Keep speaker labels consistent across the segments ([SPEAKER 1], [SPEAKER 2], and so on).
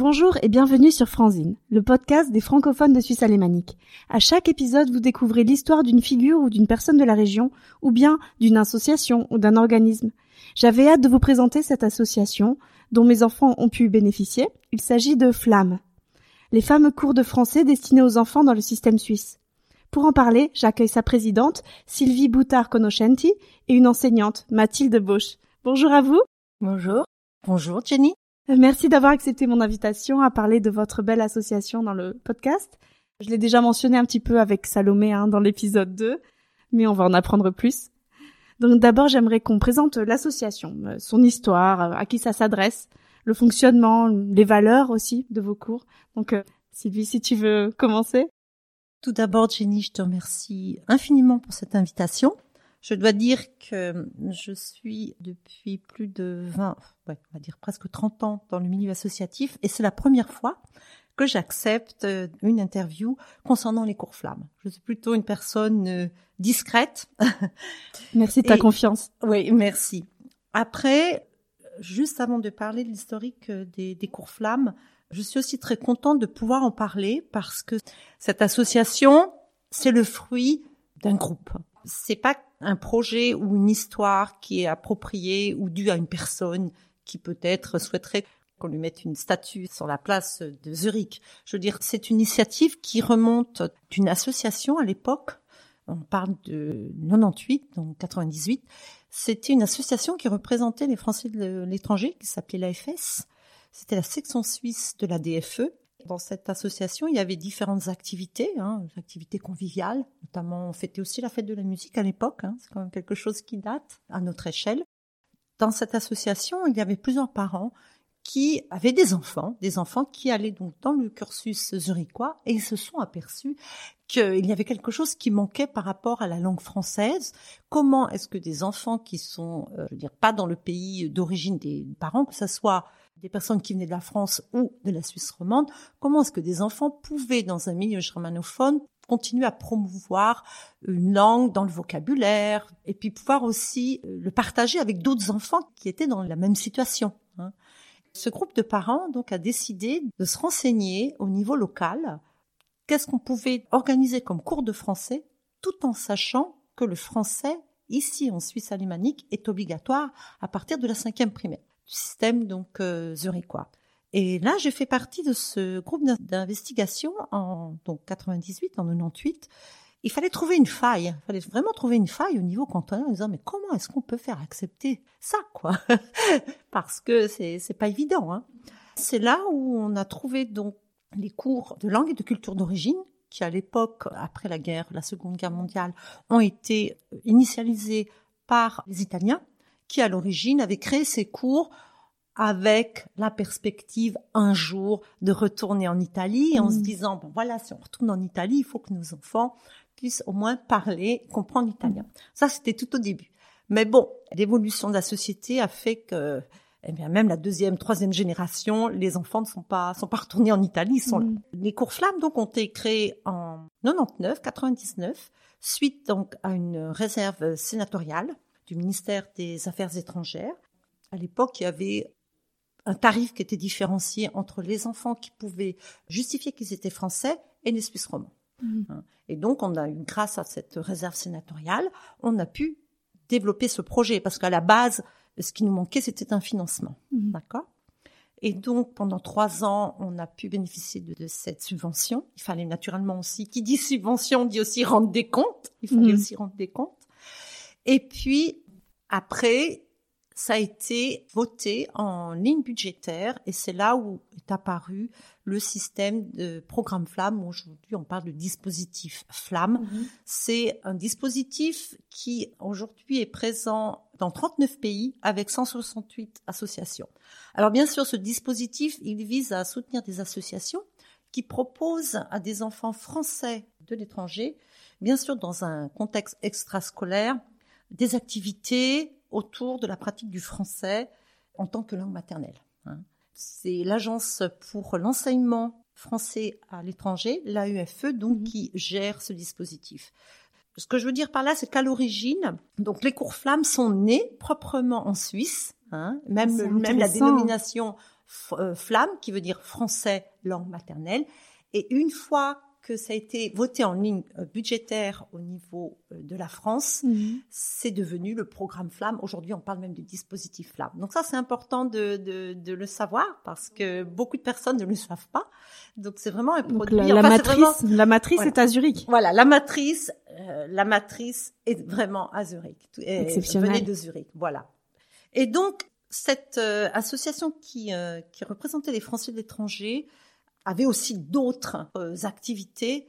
[SPEAKER 1] Bonjour et bienvenue sur Franzine, le podcast des francophones de Suisse alémanique. À chaque épisode, vous découvrez l'histoire d'une figure ou d'une personne de la région, ou bien d'une association ou d'un organisme. J'avais hâte de vous présenter cette association, dont mes enfants ont pu bénéficier. Il s'agit de Flamme, les fameux cours de français destinés aux enfants dans le système suisse. Pour en parler, j'accueille sa présidente, Sylvie Boutard-Conoscenti, et une enseignante, Mathilde Bosch. Bonjour à vous.
[SPEAKER 2] Bonjour. Bonjour Jenny.
[SPEAKER 1] Merci d'avoir accepté mon invitation à parler de votre belle association dans le podcast. Je l'ai déjà mentionné un petit peu avec Salomé hein, dans l'épisode 2, mais on va en apprendre plus. Donc d'abord, j'aimerais qu'on présente l'association, euh, son histoire, euh, à qui ça s'adresse, le fonctionnement, les valeurs aussi de vos cours. Donc euh, Sylvie, si tu veux commencer.
[SPEAKER 2] Tout d'abord, Jenny, je te remercie infiniment pour cette invitation. Je dois dire que je suis depuis plus de 20, on va dire presque 30 ans dans le milieu associatif et c'est la première fois que j'accepte euh, une interview concernant les cours flammes. Je suis plutôt une personne euh, discrète.
[SPEAKER 1] Merci de ta confiance.
[SPEAKER 2] Oui, merci. Après, juste avant de parler de l'historique euh, des, des cours flammes, je suis aussi très contente de pouvoir en parler parce que cette association, c'est le fruit d'un groupe. C'est pas un projet ou une histoire qui est appropriée ou due à une personne qui peut-être souhaiterait qu'on lui mette une statue sur la place de Zurich. Je veux dire, c'est une initiative qui remonte d'une association à l'époque. On parle de 98, donc 98. C'était une association qui représentait les Français de l'étranger, qui s'appelait l'AFS. C'était la section suisse de la DFE dans cette association, il y avait différentes activités, hein, activités conviviales, notamment on fêtait aussi la fête de la musique à l'époque, hein, c'est quand même quelque chose qui date à notre échelle. Dans cette association, il y avait plusieurs parents qui avaient des enfants, des enfants qui allaient donc dans le cursus zurichois et ils se sont aperçus qu'il y avait quelque chose qui manquait par rapport à la langue française. Comment est-ce que des enfants qui sont, euh, je veux dire, pas dans le pays d'origine des parents, que ce soit des personnes qui venaient de la France ou de la Suisse romande, comment est-ce que des enfants pouvaient, dans un milieu germanophone, continuer à promouvoir une langue dans le vocabulaire et puis pouvoir aussi euh, le partager avec d'autres enfants qui étaient dans la même situation. Hein. Ce groupe de parents donc a décidé de se renseigner au niveau local qu'est-ce qu'on pouvait organiser comme cours de français tout en sachant que le français ici en Suisse alémanique est obligatoire à partir de la cinquième primaire du système donc euh, zurichois. Et là, j'ai fait partie de ce groupe d'investigation en donc 98, en 98. Il fallait trouver une faille. Il fallait vraiment trouver une faille au niveau cantonal en disant mais comment est-ce qu'on peut faire accepter ça quoi? Parce que c'est c'est pas évident. Hein. C'est là où on a trouvé donc les cours de langue et de culture d'origine qui à l'époque après la guerre, la Seconde Guerre mondiale, ont été initialisés par les Italiens qui à l'origine avait créé ces cours avec la perspective un jour de retourner en Italie en se mmh. disant bon voilà si on retourne en Italie il faut que nos enfants puissent au moins parler comprendre l'italien ça c'était tout au début mais bon l'évolution de la société a fait que eh bien même la deuxième troisième génération les enfants ne sont pas sont pas retournés en Italie ils sont mmh. les cours flammes donc ont été créés en 99 99 suite donc à une réserve sénatoriale du ministère des Affaires étrangères. À l'époque, il y avait un tarif qui était différencié entre les enfants qui pouvaient justifier qu'ils étaient français et les Suisses romands. Mhm. Hein. Et donc, on a eu, grâce à cette réserve sénatoriale, on a pu développer ce projet parce qu'à la base, ce qui nous manquait, c'était un financement. Mhm. D'accord? Et donc, pendant trois ans, on a pu bénéficier de, cette subvention. Il fallait naturellement aussi, qui dit subvention, dit aussi rendre des comptes. Il fallait mhm. aussi rendre des comptes. Et puis, après, ça a été voté en ligne budgétaire et c'est là où est apparu le système de programme Flamme. Aujourd'hui, on parle de dispositif Flamme. Mhm. C'est un dispositif qui aujourd'hui est présent dans 39 pays avec 168 associations. Alors bien sûr, ce dispositif, il vise à soutenir des associations qui proposent à des enfants français de l'étranger, bien sûr dans un contexte extrascolaire, des activités autour de la pratique du français en tant que langue maternelle. Hein. C'est l'agence pour l'enseignement français à l'étranger, l'AEFE, donc mhm. qui gère ce dispositif. Ce que je veux dire par là, c'est qu'à l'origine, donc les cours flammes sont nés proprement en Suisse, hein, même même la dénomination euh, flamme, qui veut dire français langue maternelle. Et une fois que ça a été voté en ligne euh, budgétaire au niveau euh, de la France,
[SPEAKER 1] Mhm.
[SPEAKER 2] c'est devenu le programme Flamme. Aujourd'hui, on parle même du dispositif Flamme. Donc ça, c'est important de, de, de le savoir parce que beaucoup de personnes ne le savent pas. Donc c'est vraiment un
[SPEAKER 1] Donc
[SPEAKER 2] produit.
[SPEAKER 1] la, la
[SPEAKER 2] enfin,
[SPEAKER 1] matrice,
[SPEAKER 2] vraiment-
[SPEAKER 1] la matrice
[SPEAKER 2] Voilà.
[SPEAKER 1] est à Zurich.
[SPEAKER 2] voilà, la matrice, euh, la matrice est vraiment à Zurich. Est-
[SPEAKER 1] Exceptionnel.
[SPEAKER 2] Venait de Zurich, voilà. Et donc cette euh, association qui euh, qui représentait les Français de l'étranger avait aussi d'autres euh, activités.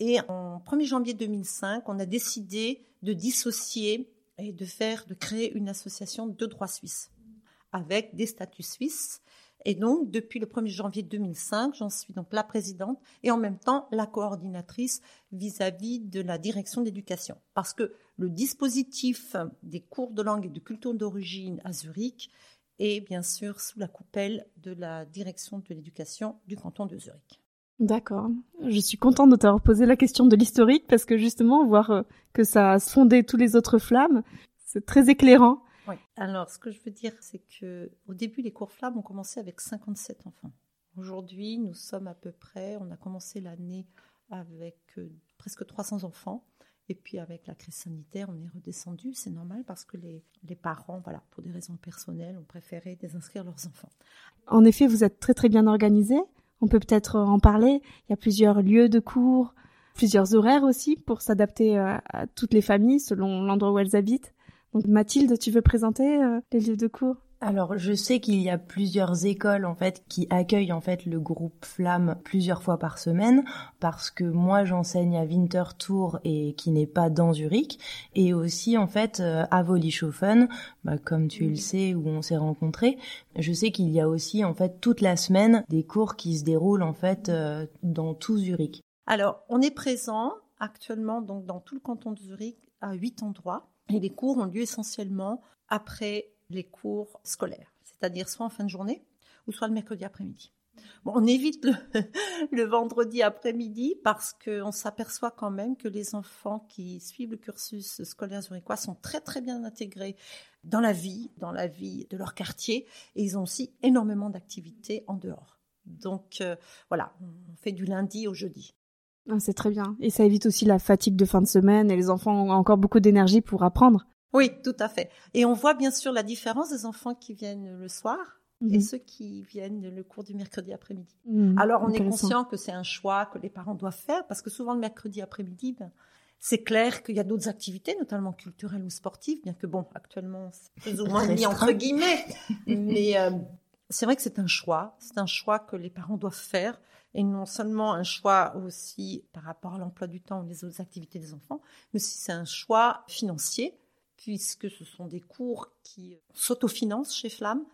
[SPEAKER 2] Et en 1er janvier 2005, on a décidé de dissocier et de de créer une association de droit suisse avec des statuts suisses. Et donc, depuis le 1er janvier 2005, j'en suis donc la présidente et en même temps la coordinatrice vis-à-vis de la direction d'éducation. Parce que le dispositif des cours de langue et de culture d'origine à Zurich est bien sûr sous la coupelle de la direction de l'éducation du canton de Zurich.
[SPEAKER 1] D'accord. Je suis contente de t'avoir posé la question de l'historique parce que justement, voir euh, que ça a fondé tous les autres flammes, c'est très éclairant.
[SPEAKER 2] Oui. Alors, ce que je veux dire, c'est que au début, les cours flammes ont commencé avec 57 enfants. Aujourd'hui, nous sommes à peu près, on a commencé l'année avec euh, presque 300 enfants. Et puis avec la crise sanitaire, on est redescendu. C'est normal parce que les, les parents, voilà, pour des raisons personnelles, ont préféré désinscrire leurs enfants.
[SPEAKER 1] En effet, vous êtes très très bien organisé. On peut peut-être en parler. Il y a plusieurs lieux de cours, plusieurs horaires aussi pour s'adapter euh, à toutes les familles selon l'endroit où elles habitent. Donc Mathilde, tu veux présenter euh, les lieux de cours?
[SPEAKER 3] Alors, je sais qu'il y a plusieurs écoles en fait qui accueillent en fait le groupe Flamme plusieurs fois par semaine parce que moi j'enseigne à Winterthur et qui n'est pas dans Zurich et aussi en fait euh, à Wollishofen, bah, comme tu le sais où on s'est rencontrés. Je sais qu'il y a aussi en fait toute la semaine des cours qui se déroulent en fait euh, dans tout Zurich.
[SPEAKER 2] Alors, on est présent actuellement donc dans tout le canton de Zurich à huit endroits et les cours ont lieu essentiellement après les cours scolaires, c'est-à-dire soit en fin de journée ou soit le mercredi après-midi. On évite le, le vendredi après-midi parce qu'on s'aperçoit quand même que les enfants qui suivent le cursus scolaire zurichois sont très très bien intégrés dans la vie, dans la vie de leur quartier et ils ont aussi énormément d'activités en dehors. Donc euh, voilà, on fait du lundi au jeudi.
[SPEAKER 1] Ah, C'est très bien. Et ça évite aussi la fatigue de fin de semaine et les enfants ont encore beaucoup d'énergie pour apprendre.
[SPEAKER 2] Oui, tout à fait. Et on voit bien sûr la différence des enfants qui viennent le soir et
[SPEAKER 1] Mhm.
[SPEAKER 2] ceux qui viennent le cours du mercredi après-midi.
[SPEAKER 1] Mhm.
[SPEAKER 2] Alors on est conscient que c'est un choix que les parents doivent faire parce que souvent le mercredi après-midi, ben, c'est clair qu'il y a d'autres activités, notamment culturelles ou sportives, bien que bon, actuellement c'est plus ou moins mis entre guillemets. Mais euh, c'est vrai que c'est un choix, c'est un choix que les parents doivent faire et non seulement un choix aussi par rapport à l'emploi du temps ou les autres activités des enfants, mais aussi c'est un choix financier puisque ce sont des cours qui s'autofinancent chez Flamme.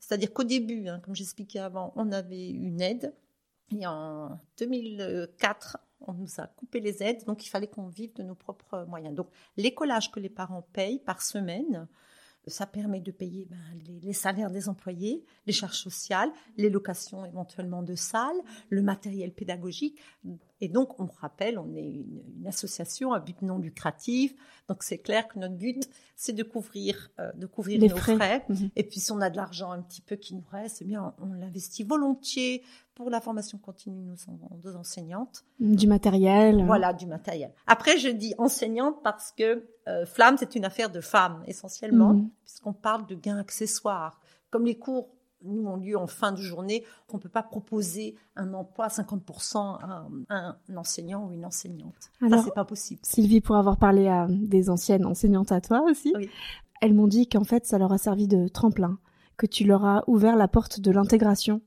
[SPEAKER 2] C'est-à-dire qu'au début, hein, comme j'expliquais avant, on avait une aide et en 2004, on nous a coupé les aides, donc il fallait qu'on vive de nos propres moyens. Donc l'écolage que les parents payent par semaine, ça permet de payer ben, les, les salaires des employés, les charges sociales, les locations éventuellement de salles, le matériel pédagogique. Et donc, on rappelle, on est une, une association à but non lucratif. Donc, c'est clair que notre but, c'est de couvrir, euh, de couvrir
[SPEAKER 1] Les
[SPEAKER 2] nos
[SPEAKER 1] frais.
[SPEAKER 2] frais.
[SPEAKER 1] Mhm.
[SPEAKER 2] Et puis, si on a de l'argent un petit peu qui nous reste, eh bien, on l'investit volontiers pour la formation continue de nos deux enseignantes.
[SPEAKER 1] Du matériel.
[SPEAKER 2] Voilà, du matériel. Après, je dis enseignante parce que euh, Flamme, c'est une affaire de femmes essentiellement,
[SPEAKER 1] Mhm.
[SPEAKER 2] puisqu'on parle de gains accessoires. Comme les cours, nous, ont lieu en fin de journée, on ne peut pas proposer un emploi à 50% à un, un enseignant ou une enseignante. Ça,
[SPEAKER 1] Alors,
[SPEAKER 2] c'est pas possible.
[SPEAKER 1] Sylvie, pour avoir parlé à des anciennes enseignantes à toi aussi,
[SPEAKER 2] Oui.
[SPEAKER 1] elles m'ont dit qu'en fait, ça leur a servi de tremplin, que tu leur as ouvert la porte de l'intégration,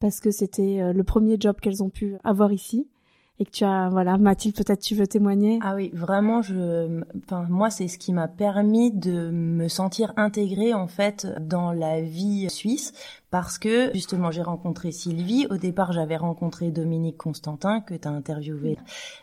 [SPEAKER 1] parce que c'était euh, le premier job qu'elles ont pu avoir ici, et que tu as, voilà, Mathilde, peut-être tu veux témoigner.
[SPEAKER 3] Ah oui, vraiment, je, enfin, moi, c'est ce qui m'a permis de me sentir intégrée, en fait, dans la vie suisse. Parce que, justement, j'ai rencontré Sylvie. Au départ, j'avais rencontré Dominique Constantin, que tu as interviewé.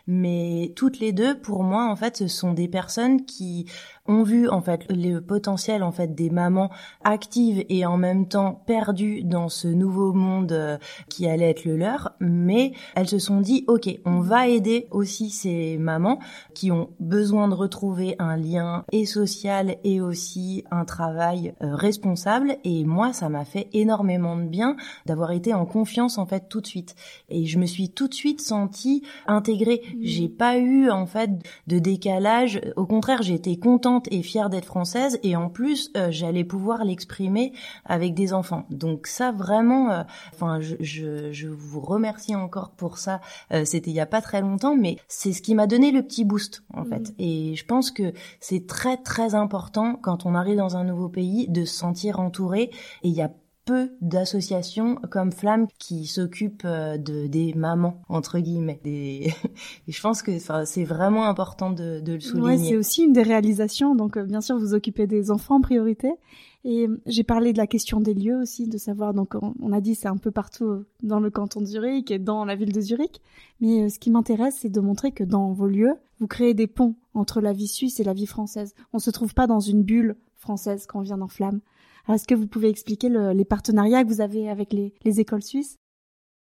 [SPEAKER 3] Mais toutes les deux, pour moi, en fait, ce sont des personnes qui ont vu, en fait, le potentiel, en fait, des mamans actives et en même temps perdues dans ce nouveau monde euh, qui allait être le leur. Mais elles se sont dit, OK, on va aider aussi ces mamans qui ont besoin de retrouver un lien et social et aussi un travail euh, responsable. Et moi, ça m'a fait énormément énormément de bien d'avoir été en confiance en fait tout de suite. Et je me suis tout de suite sentie intégrée. Mmh. J'ai pas eu en fait de décalage. Au contraire, j'étais contente et fière d'être française et en plus euh, j'allais pouvoir l'exprimer avec des enfants. Donc ça vraiment, euh, enfin je, je, je, vous remercie encore pour ça. Euh, c'était il y a pas très longtemps, mais c'est ce qui m'a donné le petit boost en fait. Mmh. Et je pense que c'est très très important quand on arrive dans un nouveau pays de se sentir entouré. Et il y a peu d'associations comme Flamme qui s'occupent euh, de des mamans entre guillemets. Et je pense que c'est vraiment important de, le souligner.
[SPEAKER 1] Ouais, c'est aussi une des réalisations. Donc euh, bien sûr, vous occupez des enfants en priorité. Et euh, j'ai parlé de la question des lieux aussi, de savoir. Donc on, a dit c'est un peu partout dans le canton de Zurich et dans la ville de Zurich. Mais ce qui m'intéresse, c'est de montrer que dans vos lieux, vous créez des ponts entre la vie suisse et la vie française. On se trouve pas dans une bulle française quand on vient dans Flamme. Est-ce que vous pouvez expliquer les partenariats que vous avez avec les, écoles suisses?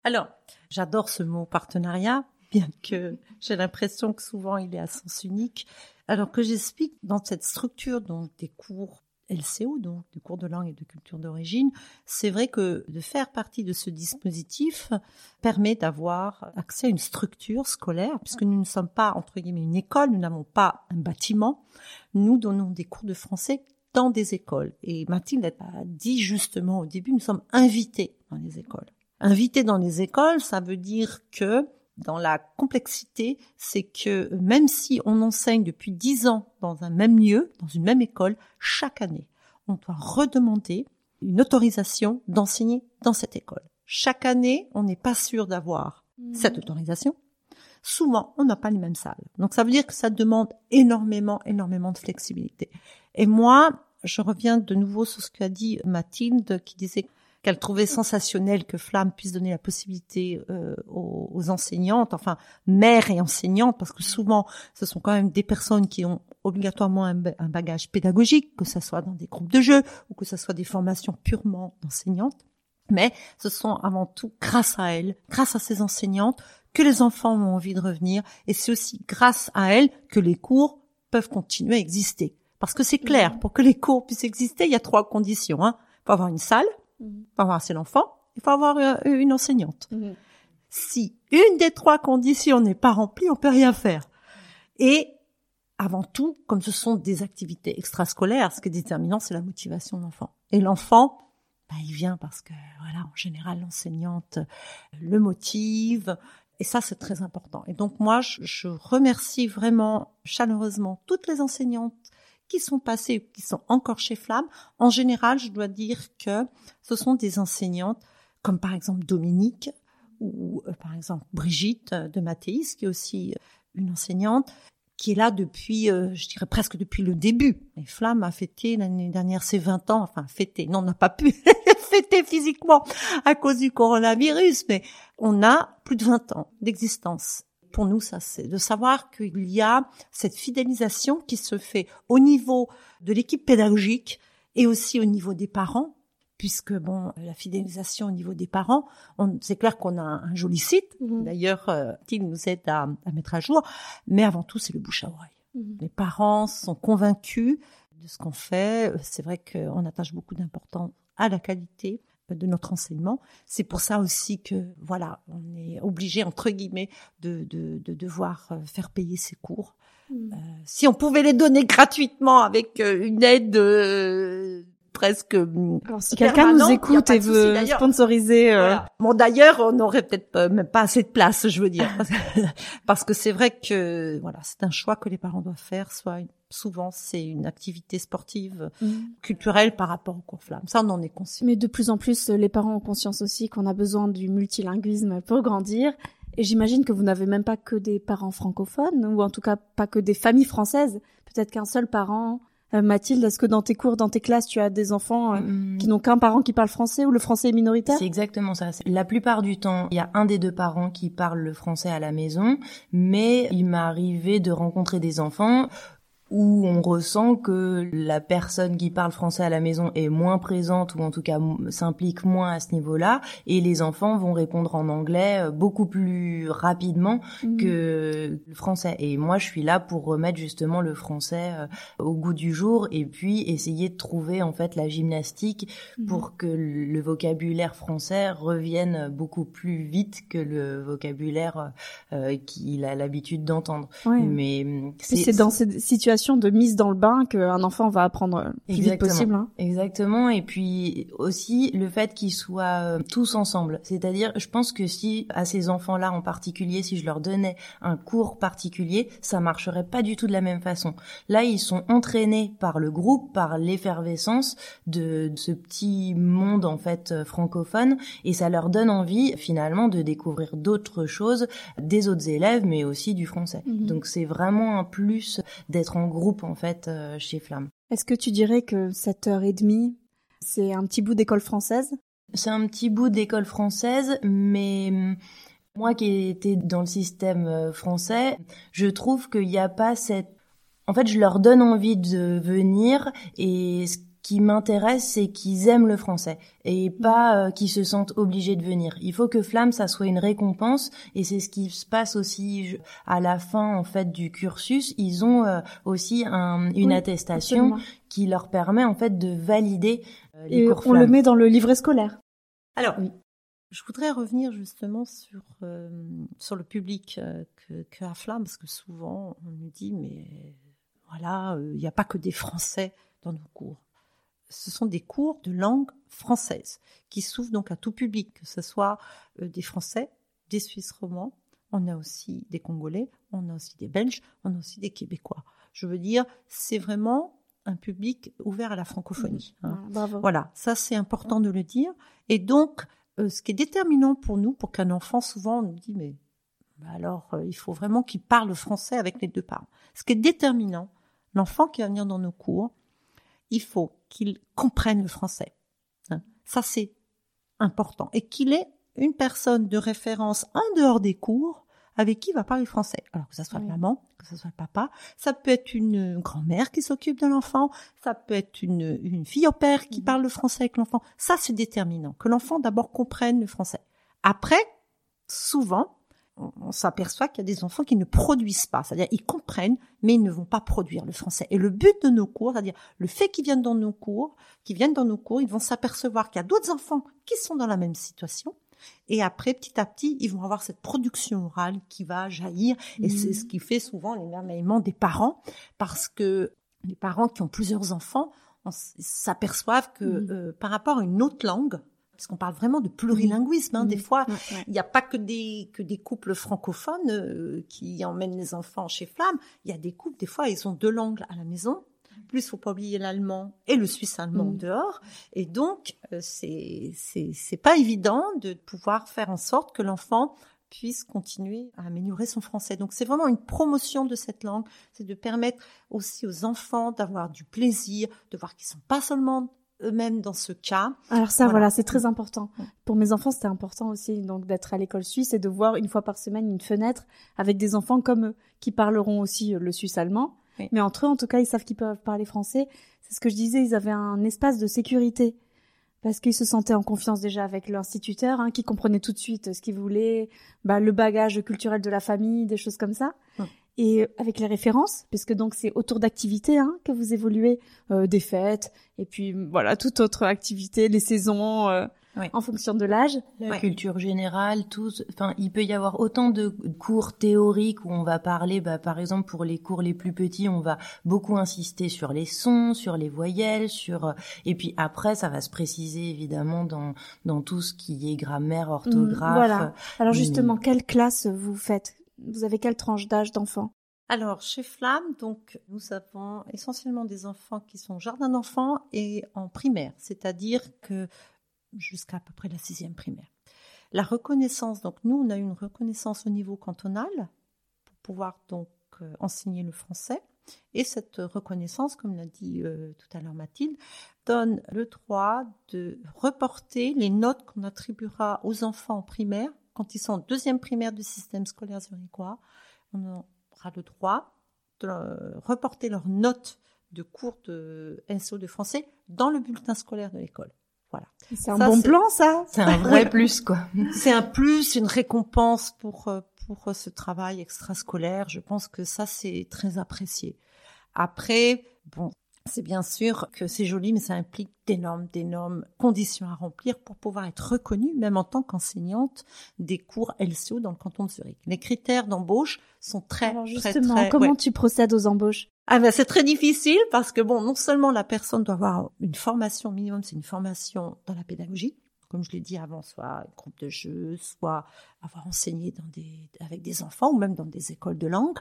[SPEAKER 2] Alors, j'adore ce mot partenariat, bien que j'ai l'impression que souvent il est à sens unique. Alors que j'explique dans cette structure donc des cours LCO, donc des cours de langue et de culture d'origine, c'est vrai que de faire partie de ce dispositif permet d'avoir accès à une structure scolaire, puisque nous ne sommes pas, entre guillemets, une école, nous n'avons pas un bâtiment. Nous donnons des cours de français dans des écoles. Et Mathilde a dit justement au début, nous sommes invités dans les écoles. Invités dans les écoles, ça veut dire que dans la complexité, c'est que même si on enseigne depuis dix ans dans un même lieu, dans une même école, chaque année, on doit redemander une autorisation d'enseigner dans cette école. Chaque année, on n'est pas sûr d'avoir mmh. cette autorisation. Souvent, on n'a pas les mêmes salles. Donc ça veut dire que ça demande énormément, énormément de flexibilité. Et moi, je reviens de nouveau sur ce qu'a dit Mathilde, qui disait qu'elle trouvait sensationnel que Flamme puisse donner la possibilité euh, aux, enseignantes, enfin mères et enseignantes, parce que souvent ce sont quand même des personnes qui ont obligatoirement un, bagage pédagogique, que ce soit dans des groupes de jeux ou que ce soit des formations purement d'enseignantes. Mais ce sont avant tout grâce à elles, grâce à ces enseignantes, que les enfants ont envie de revenir, et c'est aussi grâce à elles que les cours peuvent continuer à exister. Parce que c'est clair, mhm. pour que les cours puissent exister, il y a trois conditions. Hein. Il faut avoir une salle, mhm. il faut avoir assez d'enfants, il faut avoir euh, une enseignante. Mhm. Si une des trois conditions n'est pas remplie, on peut rien faire. Et avant tout, comme ce sont des activités extrascolaires, ce qui est déterminant, c'est la motivation de l'enfant. Et l'enfant, bah, il vient parce que, voilà, en général, l'enseignante le motive, et ça, c'est très important. Et donc, moi, je remercie vraiment chaleureusement toutes les enseignantes qui sont passés, qui sont encore chez Flamme, en général, je dois dire que ce sont des enseignantes comme par exemple Dominique ou euh, par exemple Brigitte de Mathéis, qui est aussi euh, une enseignante qui est là depuis, euh, je dirais presque depuis le début. Et Flamme a fêté l'année dernière ses 20 ans, enfin fêté, non, on n'a pas pu fêter physiquement à cause du coronavirus, mais on a plus de 20 ans d'existence pour nous, ça, c'est de savoir qu'il y a cette fidélisation qui se fait au niveau de l'équipe pédagogique et aussi au niveau des parents, puisque bon, la fidélisation au niveau des parents, c'est clair qu'on a un, joli site. Mhm. D'ailleurs, euh, il nous aide à, mettre à jour, mais avant tout, c'est le bouche à oreille. Mhm. Les parents sont convaincus de ce qu'on fait. C'est vrai qu'on attache beaucoup d'importance à la qualité, de notre enseignement. C'est pour ça aussi que, voilà, on est obligé, entre guillemets, de, de, de devoir euh, faire payer ses cours. Hmm. Euh, si on pouvait les donner gratuitement avec euh, une aide presque.
[SPEAKER 1] Mm, Alors, si quelqu'un nous écoute et veut sponsoriser. Euh...
[SPEAKER 2] Bon, d'ailleurs, on n'aurait peut-être même pas assez de place, je veux dire, parce que c'est vrai que voilà, c'est un choix que les parents doivent faire. Soit souvent, c'est une activité sportive, mm. culturelle par rapport au cours flamme. Ça, on en est conscient.
[SPEAKER 1] Mais de plus en plus, les parents ont conscience aussi qu'on a besoin du multilinguisme pour grandir. Et j'imagine que vous n'avez même pas que des parents francophones, ou en tout cas pas que des familles françaises. Peut-être qu'un seul parent euh, Mathilde, est-ce que dans tes cours, dans tes classes, tu as des enfants euh, mm. qui n'ont qu'un parent qui parle français ou le français est minoritaire?
[SPEAKER 3] C'est exactement ça. La plupart du temps, il y a un des deux parents qui parle le français à la maison, mais il m'est arrivé de rencontrer des enfants où on ressent que la personne qui parle français à la maison est moins présente ou en tout cas s'implique moins à ce niveau-là et les enfants vont répondre en anglais euh, beaucoup plus rapidement mmh. que le français et moi je suis là pour remettre justement le français euh, au goût du jour et puis essayer de trouver en fait la gymnastique mmh. pour que le vocabulaire français revienne beaucoup plus vite que le vocabulaire euh, qu'il a l'habitude d'entendre
[SPEAKER 1] mais c'est dans cette situation de mise dans le bain qu'un enfant va apprendre le plus vite possible. Hein.
[SPEAKER 3] Exactement. Et puis aussi le fait qu'ils soient euh, tous ensemble. C'est-à-dire, je pense que si à ces enfants-là en particulier, si je leur donnais un cours particulier, ça marcherait pas du tout de la même façon. Là, ils sont entraînés par le groupe, par l'effervescence de, ce petit monde en fait euh, francophone, et ça leur donne envie finalement de découvrir d'autres choses des autres élèves, mais aussi du français. Mhm. Donc c'est vraiment un plus d'être en groupe en fait euh, chez Flamme.
[SPEAKER 1] Est-ce que tu dirais que cette heure et demie, c'est un petit bout d'école française?
[SPEAKER 3] C'est un petit bout d'école française, mais hum, moi qui étais dans le système euh, français, je trouve qu'il n'y a pas cette... En fait, je leur donne envie de venir et qui m'intéresse, c'est qu'ils aiment le français et pas euh, qu'ils se sentent obligés de venir. Il faut que Flamme, ça soit une récompense et c'est ce qui se passe aussi à la fin en fait du cursus. Ils ont euh, aussi un, une attestation qui leur permet en fait de valider
[SPEAKER 1] euh, les et On le met dans le livret scolaire.
[SPEAKER 2] Alors, oui. Je voudrais revenir justement sur sur le public que, que à Flamme parce que souvent on nous dit mais voilà il n'y a pas que des Français dans nos cours ce sont des cours de langue française qui s'ouvrent donc à tout public, que ce soit euh, des Français, des Suisses romans, on a aussi des Congolais, on a aussi des Belges, on a aussi des Québécois. Je veux dire, c'est vraiment un public ouvert à la francophonie. Hein. Ah, voilà, ça c'est important de le dire. Et donc, euh, ce qui est déterminant pour nous, pour qu'un enfant, souvent on nous dit, mais bah alors euh, il faut vraiment qu'il parle français avec les deux parents. Ce qui est déterminant, l'enfant qui va venir dans nos cours, il faut qu'il comprenne le français. Hein. Ça, c'est important. Et qu'il ait une personne de référence en dehors des cours avec qui il va parler français. Alors que ça soit la maman, que ce soit le papa, ça peut être une grand-mère qui s'occupe de l'enfant, ça peut être une, une fille au père qui mmh. parle le français avec l'enfant. Ça, c'est déterminant. Que l'enfant d'abord comprenne le français. Après, souvent, on, s'aperçoit qu'il y a des enfants qui ne produisent pas, c'est-à-dire ils comprennent, mais ils ne vont pas produire le français. Et le but de nos cours, c'est-à-dire le fait qu'ils viennent dans nos cours, qu'ils viennent dans nos cours, ils vont s'apercevoir qu'il y a d'autres enfants qui sont dans la même situation. Et après, petit à petit, ils vont avoir cette production orale qui va jaillir. Et c'est ce mmh. qui fait souvent l'émerveillement des parents, parce que les parents qui ont plusieurs enfants s'aperçoivent que mmh. euh, par rapport à une autre langue, parce qu'on parle vraiment de plurilinguisme. Hein, Des fois, il n'y a pas que des que des couples francophones euh, qui emmènent les enfants chez Flamme. Il y a des couples, des fois, ils ont deux langues à la maison. Plus, faut pas oublier l'allemand et le suisse allemand mm. dehors. Et donc, euh, c'est pas évident de pouvoir faire en sorte que l'enfant puisse continuer à améliorer son français. Donc c'est vraiment une promotion de cette langue, c'est de permettre aussi aux enfants d'avoir du plaisir, de voir qu'ils sont pas seulement eux-mêmes dans ce cas.
[SPEAKER 1] Alors ça, voilà, c'est très important. Pour mes enfants, c'était important aussi donc d'être à l'école suisse et de voir une fois par semaine une fenêtre avec des enfants comme eux qui parleront aussi le suisse allemand. Mais entre eux, en tout cas, ils savent qu'ils peuvent parler français. C'est ce que je disais, ils avaient un espace de sécurité parce qu'ils se sentaient en confiance déjà avec l'instituteur, hein, qui comprenait tout de suite ce qu'ils voulaient, bah, le bagage culturel de la famille, des choses comme ça et avec les références, puisque donc c'est autour d'activités hein, que vous évoluez, euh, des fêtes, et puis voilà toute autre activité, les saisons, euh, en fonction de l'âge.
[SPEAKER 3] La culture générale, tout. Enfin, il peut y avoir autant de cours théoriques où on va parler, bah, par exemple pour les cours les plus petits, on va beaucoup insister sur les sons, sur les voyelles, sur. Et puis après, ça va se préciser évidemment dans dans tout ce qui est grammaire, orthographe.
[SPEAKER 1] voilà. Alors justement, quelle classe vous faites? Vous avez quelle tranche d'âge d'enfants
[SPEAKER 2] alors, chez Flamme, donc, nous avons essentiellement des enfants qui sont jardin d'enfants et en primaire, c'est-à-dire que jusqu'à à peu près la sixième primaire. La reconnaissance, donc nous, on a une reconnaissance au niveau cantonal pour pouvoir donc euh, enseigner le français. Et cette reconnaissance, comme l'a dit euh, tout à l'heure Mathilde, donne le droit de reporter les notes qu'on attribuera aux enfants en primaire quand ils sont en deuxième primaire du système scolaire zurichois, on aura le droit reporter leurs notes de cours de SO de français dans le bulletin scolaire de l'école. Voilà.
[SPEAKER 1] C'est un bon plan, ça?
[SPEAKER 3] C'est un vrai plus, quoi.
[SPEAKER 2] C'est un plus, une récompense pour euh, pour ce travail extrascolaire. Je pense que ça c'est très apprécié. Après, bon, c'est bien sûr que c'est joli, mais ça implique d'énormes, d'énormes conditions à remplir pour pouvoir être reconnue, même en tant qu'enseignante des cours LCO dans le canton de Zurich. Les critères d'embauche sont très,
[SPEAKER 1] Alors
[SPEAKER 2] très,
[SPEAKER 1] justement,
[SPEAKER 2] très.
[SPEAKER 1] comment
[SPEAKER 2] ouais.
[SPEAKER 1] tu procèdes aux embauches?
[SPEAKER 2] Ah ben c'est très difficile parce que bon, non seulement la personne doit avoir une formation minimum, c'est une formation dans la pédagogie, comme je l'ai dit avant, soit groupe de jeu, soit avoir enseigné dans des, avec des enfants ou même dans des écoles de langue.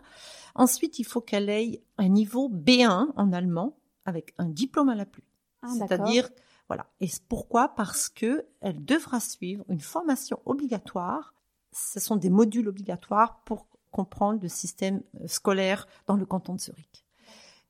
[SPEAKER 2] Ensuite, il faut qu'elle ait un niveau B1 en allemand avec un diplôme à l'appui.
[SPEAKER 1] Ah, d'accord.
[SPEAKER 2] C'est-à-dire, voilà. Et pourquoi? Parce que elle devra suivre une formation obligatoire. Ce sont des modules obligatoires pour comprendre le système euh, scolaire dans le canton de Zurich.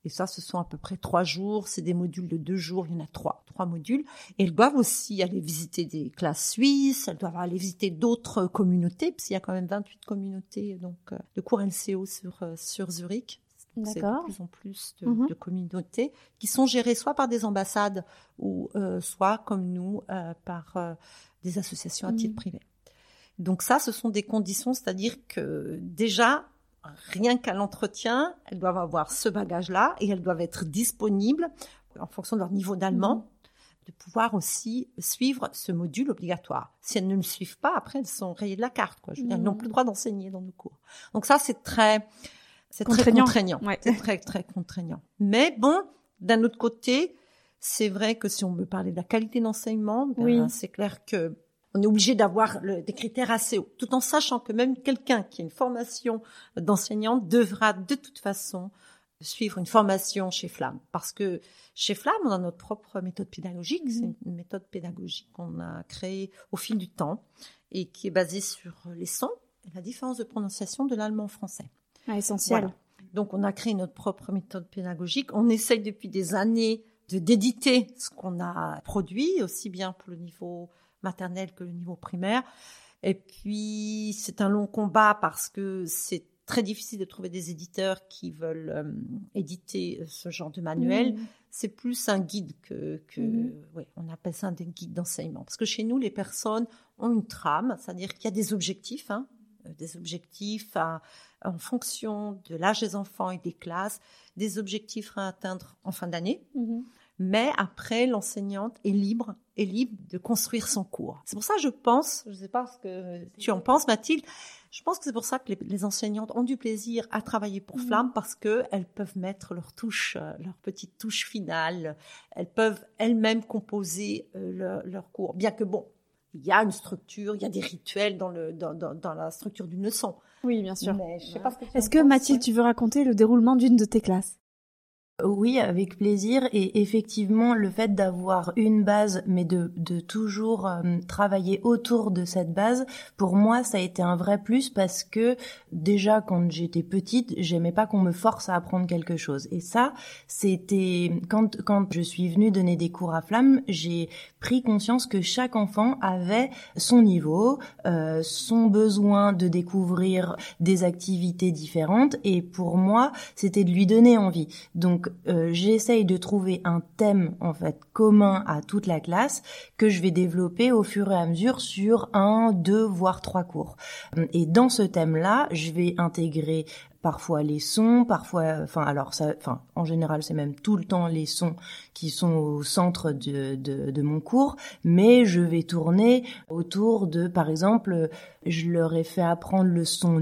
[SPEAKER 2] Et ça, ce sont à peu près trois jours. C'est des modules de deux jours. Il y en a trois, trois modules. Et elles doivent aussi aller visiter des classes suisses. Elles doivent aller visiter d'autres communautés, parce qu'il y a quand même 28 communautés donc euh, de cours LCO sur euh, sur Zurich. C'est de plus en plus de,
[SPEAKER 1] Mhm.
[SPEAKER 2] de communautés qui sont gérées soit par des ambassades ou euh, soit comme nous euh, par euh, des associations à titre
[SPEAKER 1] Mhm.
[SPEAKER 2] privé. Donc ça, ce sont des conditions, c'est-à-dire que déjà, rien qu'à l'entretien, elles doivent avoir ce bagage-là et elles doivent être disponibles en fonction de leur niveau d'allemand, de pouvoir aussi suivre ce module obligatoire. Si elles ne le suivent pas, après, elles sont rayées de la carte. Quoi. Je veux dire, elles n'ont plus le droit d'enseigner dans nos cours. Donc ça, c'est très, c'est très
[SPEAKER 1] Contraignant. Ouais.
[SPEAKER 2] C'est très, très contraignant. Mais bon, d'un autre côté, c'est vrai que si on veut parler de la qualité d'enseignement, ben,
[SPEAKER 1] Oui.
[SPEAKER 2] c'est clair que on est obligé d'avoir des critères assez hauts, tout en sachant que même quelqu'un qui a une formation d'enseignante devra de toute façon suivre une formation chez Flamme. Parce que chez Flamme, on a notre propre méthode pédagogique. C'est une méthode pédagogique qu'on a créée au fil du temps et qui est basée sur les sons et la différence de prononciation de l'allemand français.
[SPEAKER 1] Ah, Essentiel.
[SPEAKER 2] Voilà. Donc, on a créé notre propre méthode pédagogique. On essaye depuis des années de d'éditer ce qu'on a produit, aussi bien pour le niveau maternel que le niveau primaire. Et puis, c'est un long combat parce que c'est très difficile de trouver des éditeurs qui veulent euh, éditer ce genre de manuel.
[SPEAKER 1] Mhm.
[SPEAKER 2] C'est plus un guide que, que
[SPEAKER 1] Mhm.
[SPEAKER 2] ouais, on appelle ça des guides d'enseignement. Parce que chez nous, les personnes ont une trame, c'est-à-dire qu'il y a des objectifs, hein, euh, des objectifs à- en fonction de l'âge des enfants et des classes, des objectifs à atteindre en fin d'année.
[SPEAKER 1] Mhm.
[SPEAKER 2] Mais après, l'enseignante est libre, est libre de construire son cours. C'est pour ça, je pense, je ne sais pas ce que tu en penses, Mathilde, je pense que c'est pour ça que les, les enseignantes ont du plaisir à travailler pour
[SPEAKER 1] Mhm.
[SPEAKER 2] Flamme parce que elles peuvent mettre leur touche, euh, leur petite touche finale. Elles peuvent elles-mêmes composer euh, leur cours. Bien que bon, il y a une structure, il y a des rituels dans le dans, dans, dans la structure d'une leçon.
[SPEAKER 1] Oui, bien sûr.
[SPEAKER 2] Mais je sais pas ce que tu
[SPEAKER 1] Est-ce que Mathilde, tu veux raconter le déroulement d'une de tes classes?
[SPEAKER 3] Oui, avec plaisir. Et effectivement, le fait d'avoir une base, mais de, de toujours euh, travailler autour de cette base, pour moi, ça a été un vrai plus parce que déjà, quand j'étais petite, j'aimais pas qu'on me force à apprendre quelque chose. Et ça, c'était quand quand je suis venue donner des cours à Flamme, j'ai pris conscience que chaque enfant avait son niveau, euh, son besoin de découvrir des activités différentes. Et pour moi, c'était de lui donner envie. Donc euh, j'essaye de trouver un thème en fait commun à toute la classe que je vais développer au fur et à mesure sur un, deux, voire trois cours. Et dans ce thème-là, je vais intégrer parfois les sons, parfois, enfin alors ça, enfin en général c'est même tout le temps les sons qui sont au centre de, de, de mon cours, mais je vais tourner autour de, par exemple, je leur ai fait apprendre le son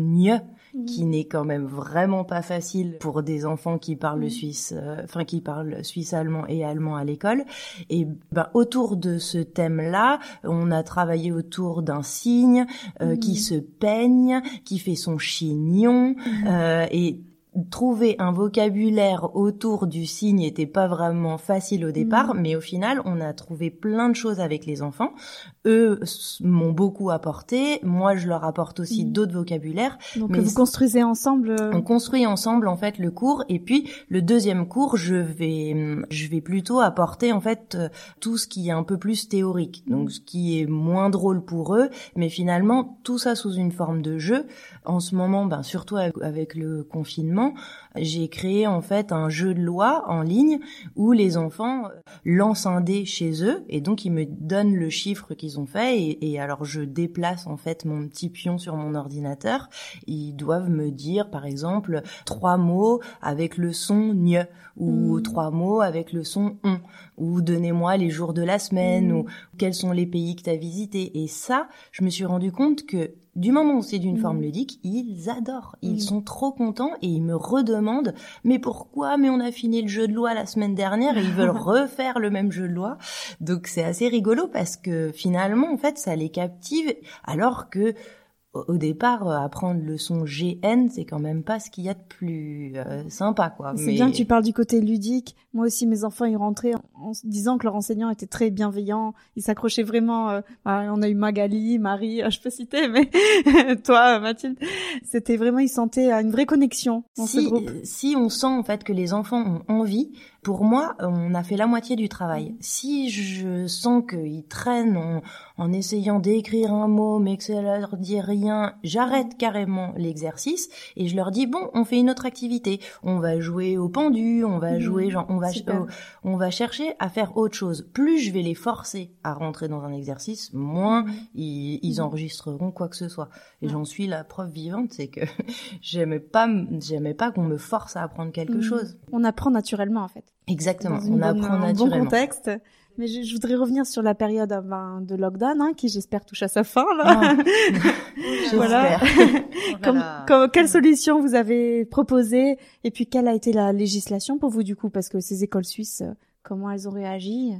[SPEAKER 3] qui n'est quand même vraiment pas facile pour des enfants qui parlent le
[SPEAKER 1] Mhm.
[SPEAKER 3] suisse, euh, enfin qui parlent suisse allemand et allemand à l'école. Et ben autour de ce thème-là, on a travaillé autour d'un signe euh,
[SPEAKER 1] Mhm.
[SPEAKER 3] qui se peigne, qui fait son chignon, euh, et trouver un vocabulaire autour du signe était pas vraiment facile au départ,
[SPEAKER 1] Mhm.
[SPEAKER 3] mais au final, on a trouvé plein de choses avec les enfants. Eux m'ont beaucoup apporté, moi je leur apporte aussi
[SPEAKER 1] Mhm.
[SPEAKER 3] d'autres vocabulaires.
[SPEAKER 1] Donc
[SPEAKER 3] Mais
[SPEAKER 1] vous construisez ensemble. euh,
[SPEAKER 3] On construit ensemble en fait le cours et puis le deuxième cours, je vais je vais plutôt apporter en fait euh, tout ce qui est un peu plus théorique, donc ce qui est moins drôle pour eux, mais finalement tout ça sous une forme de jeu. En ce moment, ben surtout avec le confinement, j'ai créé en fait un jeu de loi en ligne où les enfants lancent un dé chez eux et donc ils me donnent le chiffre qu'ils ont fait et, et, alors je déplace en fait mon petit pion sur mon ordinateur. Ils doivent me dire par exemple trois mots avec le son gne ou mmh. trois mots avec le son on ou donnez-moi les jours de la semaine mmh. ou quels sont les pays que tu as visités et ça je me suis rendu compte que du moment où c'est d'une forme mm. ludique, ils adorent. Ils mm. sont trop contents et ils me redemandent mais pourquoi? Mais on a fini le jeu de loi la semaine dernière et ils veulent refaire le même jeu de loi. Donc c'est assez rigolo parce que finalement en fait ça les captive alors que au départ, euh, apprendre le son GN, c'est quand même pas ce qu'il y a de plus euh, sympa, quoi.
[SPEAKER 1] C'est bien que tu parles du côté ludique. Moi aussi, mes enfants, ils rentraient en, disant que leur enseignant était très bienveillant. Ils s'accrochaient vraiment. Euh, bah, on a eu Magali, Marie, je peux citer, mais toi, Mathilde, c'était vraiment, ils sentaient une vraie connexion dans
[SPEAKER 3] si,
[SPEAKER 1] ce groupe.
[SPEAKER 3] Si on sent en fait que les enfants ont envie, pour moi, on a fait la moitié du travail. Si je sens qu'ils traînent en, en essayant d'écrire un mot, mais que ça leur dit rien, j'arrête carrément l'exercice et je leur dis bon, on fait une autre activité. On va jouer au pendu, on va mmh. jouer, genre, on va, on va chercher à faire autre chose. Plus je vais les forcer à rentrer dans un exercice, moins mmh. ils, ils, enregistreront quoi que ce soit. Et j'en suis la preuve vivante, c'est que j'aimais pas, j'aimais pas qu'on me force à apprendre quelque mmh. chose.
[SPEAKER 1] On apprend naturellement en fait.
[SPEAKER 3] Exactement, on apprend naturellement.
[SPEAKER 1] Bon contexte. Mais je, voudrais revenir sur la période ben, de lockdown, hein, qui j'espère touche à sa fin là.
[SPEAKER 3] Ah. voilà.
[SPEAKER 1] comme, comme, quelle solution vous avez proposé et puis quelle a été la législation pour vous du coup parce que ces écoles suisses, comment elles ont réagi?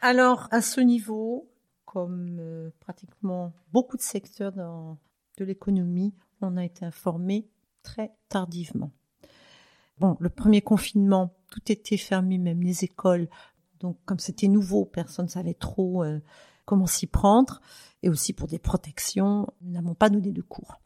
[SPEAKER 2] Alors à ce niveau, comme euh, pratiquement beaucoup de secteurs dans, de l'économie, on a été informé très tardivement. Bon, le premier confinement, tout était fermé, même les écoles. Donc, comme c'était nouveau, personne ne savait trop euh, comment s'y prendre. Et aussi pour des protections, nous n'avons pas donné de cours.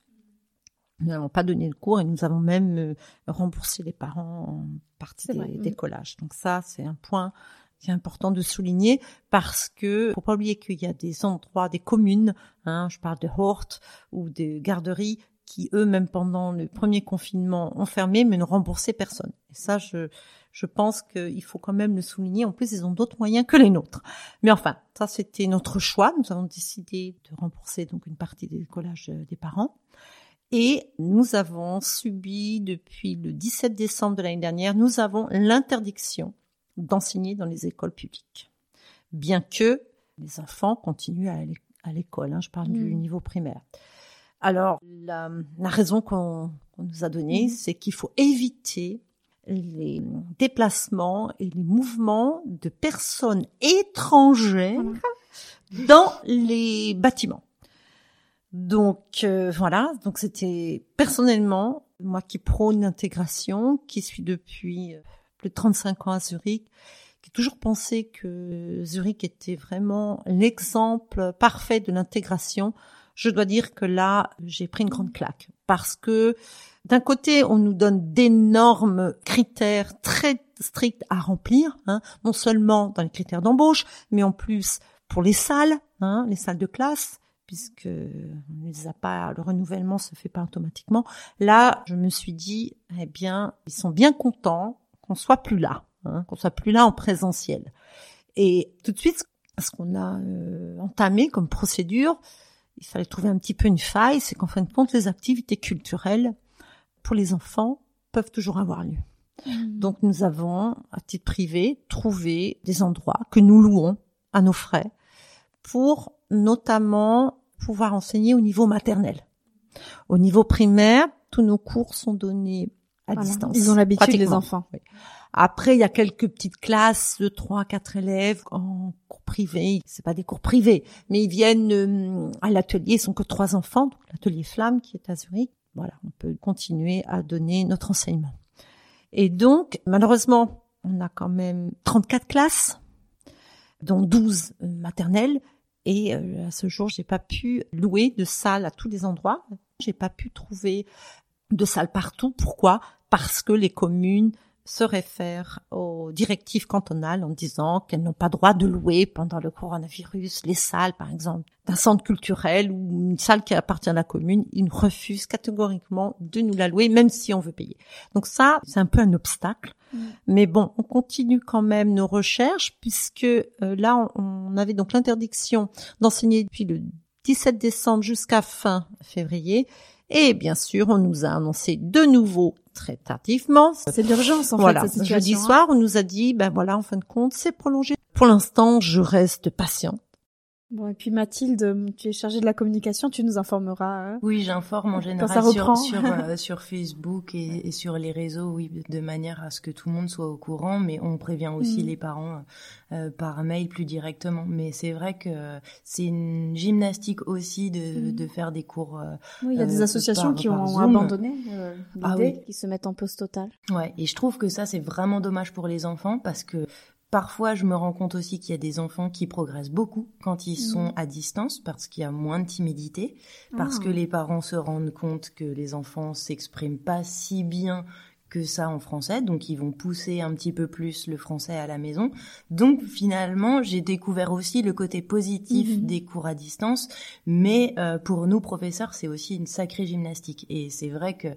[SPEAKER 2] Nous n'avons pas donné de cours et nous avons même euh, remboursé les parents en partie des, collages. Donc ça, c'est un point qui est important de souligner parce que faut pas oublier qu'il y a des endroits, des communes, hein, je parle de Hort ou de garderies qui eux, même pendant le premier confinement, ont fermé mais ne remboursaient personne. Et ça, je, je pense qu'il faut quand même le souligner. En plus, ils ont d'autres moyens que les nôtres. Mais enfin, ça, c'était notre choix. Nous avons décidé de rembourser donc une partie des collages euh, des parents. Et nous avons subi depuis le 17 décembre de l'année dernière, nous avons l'interdiction d'enseigner dans les écoles publiques. Bien que les enfants continuent à l'école, hein, je parle du mmh. niveau primaire. Alors, la, raison qu'on nous a donnée, mmh. c'est qu'il faut éviter les déplacements et les mouvements de personnes étrangères dans les bâtiments. Donc euh, voilà, donc c'était personnellement moi qui prône l'intégration, qui suis depuis euh, plus de 35 ans à Zurich, qui ai toujours pensé que Zurich était vraiment l'exemple parfait de l'intégration je dois dire que là, j'ai pris une grande claque parce que d'un côté, on nous donne d'énormes critères très stricts à remplir, hein, non seulement dans les critères d'embauche, mais en plus pour les salles, hein, les salles de classe, puisque on les a pas, le renouvellement se fait pas automatiquement. Là, je me suis dit, eh bien, ils sont bien contents qu'on soit plus là, hein, qu'on soit plus là en présentiel. Et tout de suite, ce qu'on a euh, entamé comme procédure, il fallait trouver un petit peu une faille, c'est qu'en fin de compte, les activités culturelles pour les enfants peuvent toujours avoir lieu. Mmh. Donc nous avons, à titre privé, trouvé des endroits que nous louons à nos frais pour notamment pouvoir enseigner au niveau maternel. Au niveau primaire, tous nos cours sont donnés à distance.
[SPEAKER 1] Ils ont l'habitude, les enfants.
[SPEAKER 2] Après, il y a quelques petites classes de trois, quatre élèves en cours privé. C'est pas des cours privés, mais ils viennent euh, à l'atelier. Ils sont que trois enfants, l'atelier Flamme qui est à Zurich. Voilà, on peut continuer à donner notre enseignement. Et donc, malheureusement, on a quand même 34 classes, dont 12 euh, maternelles. Et euh, à ce jour, j'ai pas pu louer de salle à tous les endroits. J'ai pas pu trouver de salle partout. Pourquoi? Parce que les communes se réfèrent aux directives cantonales en disant qu'elles n'ont pas droit de louer pendant le coronavirus les salles, par exemple, d'un centre culturel ou une salle qui appartient à la commune. Ils refusent catégoriquement de nous la louer, même si on veut payer. Donc ça, c'est un peu un obstacle. Mm. Mais bon, on continue quand même nos recherches puisque euh, là, on avait donc l'interdiction d'enseigner depuis le 17 décembre jusqu'à fin février. Et bien sûr, on nous a annoncé de nouveau très tardivement.
[SPEAKER 1] C'est l'urgence en
[SPEAKER 2] voilà.
[SPEAKER 1] fait. Cette
[SPEAKER 2] Jeudi
[SPEAKER 1] situation, hein.
[SPEAKER 2] soir, on nous a dit, ben voilà, en fin de compte, c'est prolongé. Pour l'instant, je reste patiente.
[SPEAKER 1] Bon, et puis Mathilde, tu es chargée de la communication, tu nous informeras. Hein
[SPEAKER 3] Oui, j'informe en général
[SPEAKER 1] ça
[SPEAKER 3] sur, sur, euh, sur Facebook et, et, sur les réseaux, oui, de manière à ce que tout le monde soit au courant, mais on prévient aussi
[SPEAKER 1] Mm.
[SPEAKER 3] les parents euh, par mail plus directement. Mais c'est vrai que c'est une gymnastique aussi de,
[SPEAKER 1] Mm.
[SPEAKER 3] de faire des cours. euh,
[SPEAKER 1] Oui, il y a des
[SPEAKER 3] euh,
[SPEAKER 1] associations
[SPEAKER 3] par-
[SPEAKER 1] qui
[SPEAKER 3] par
[SPEAKER 1] ont
[SPEAKER 3] Zoom.
[SPEAKER 1] abandonné euh, l'idée,
[SPEAKER 3] Ah oui.
[SPEAKER 1] qui se mettent en pause totale.
[SPEAKER 3] Ouais, et je trouve que ça c'est vraiment dommage pour les enfants parce que parfois je me rends compte aussi qu'il y a des enfants qui progressent beaucoup quand ils sont
[SPEAKER 1] Mhm.
[SPEAKER 3] à distance parce qu'il y a moins de timidité, parce
[SPEAKER 1] Ah.
[SPEAKER 3] que les parents se rendent compte que les enfants s'expriment pas si bien que ça en français, donc ils vont pousser un petit peu plus le français à la maison. Donc finalement, j'ai découvert aussi le côté positif
[SPEAKER 1] Mhm.
[SPEAKER 3] des cours à distance, mais euh, pour nous professeurs, c'est aussi une sacrée gymnastique. Et c'est vrai que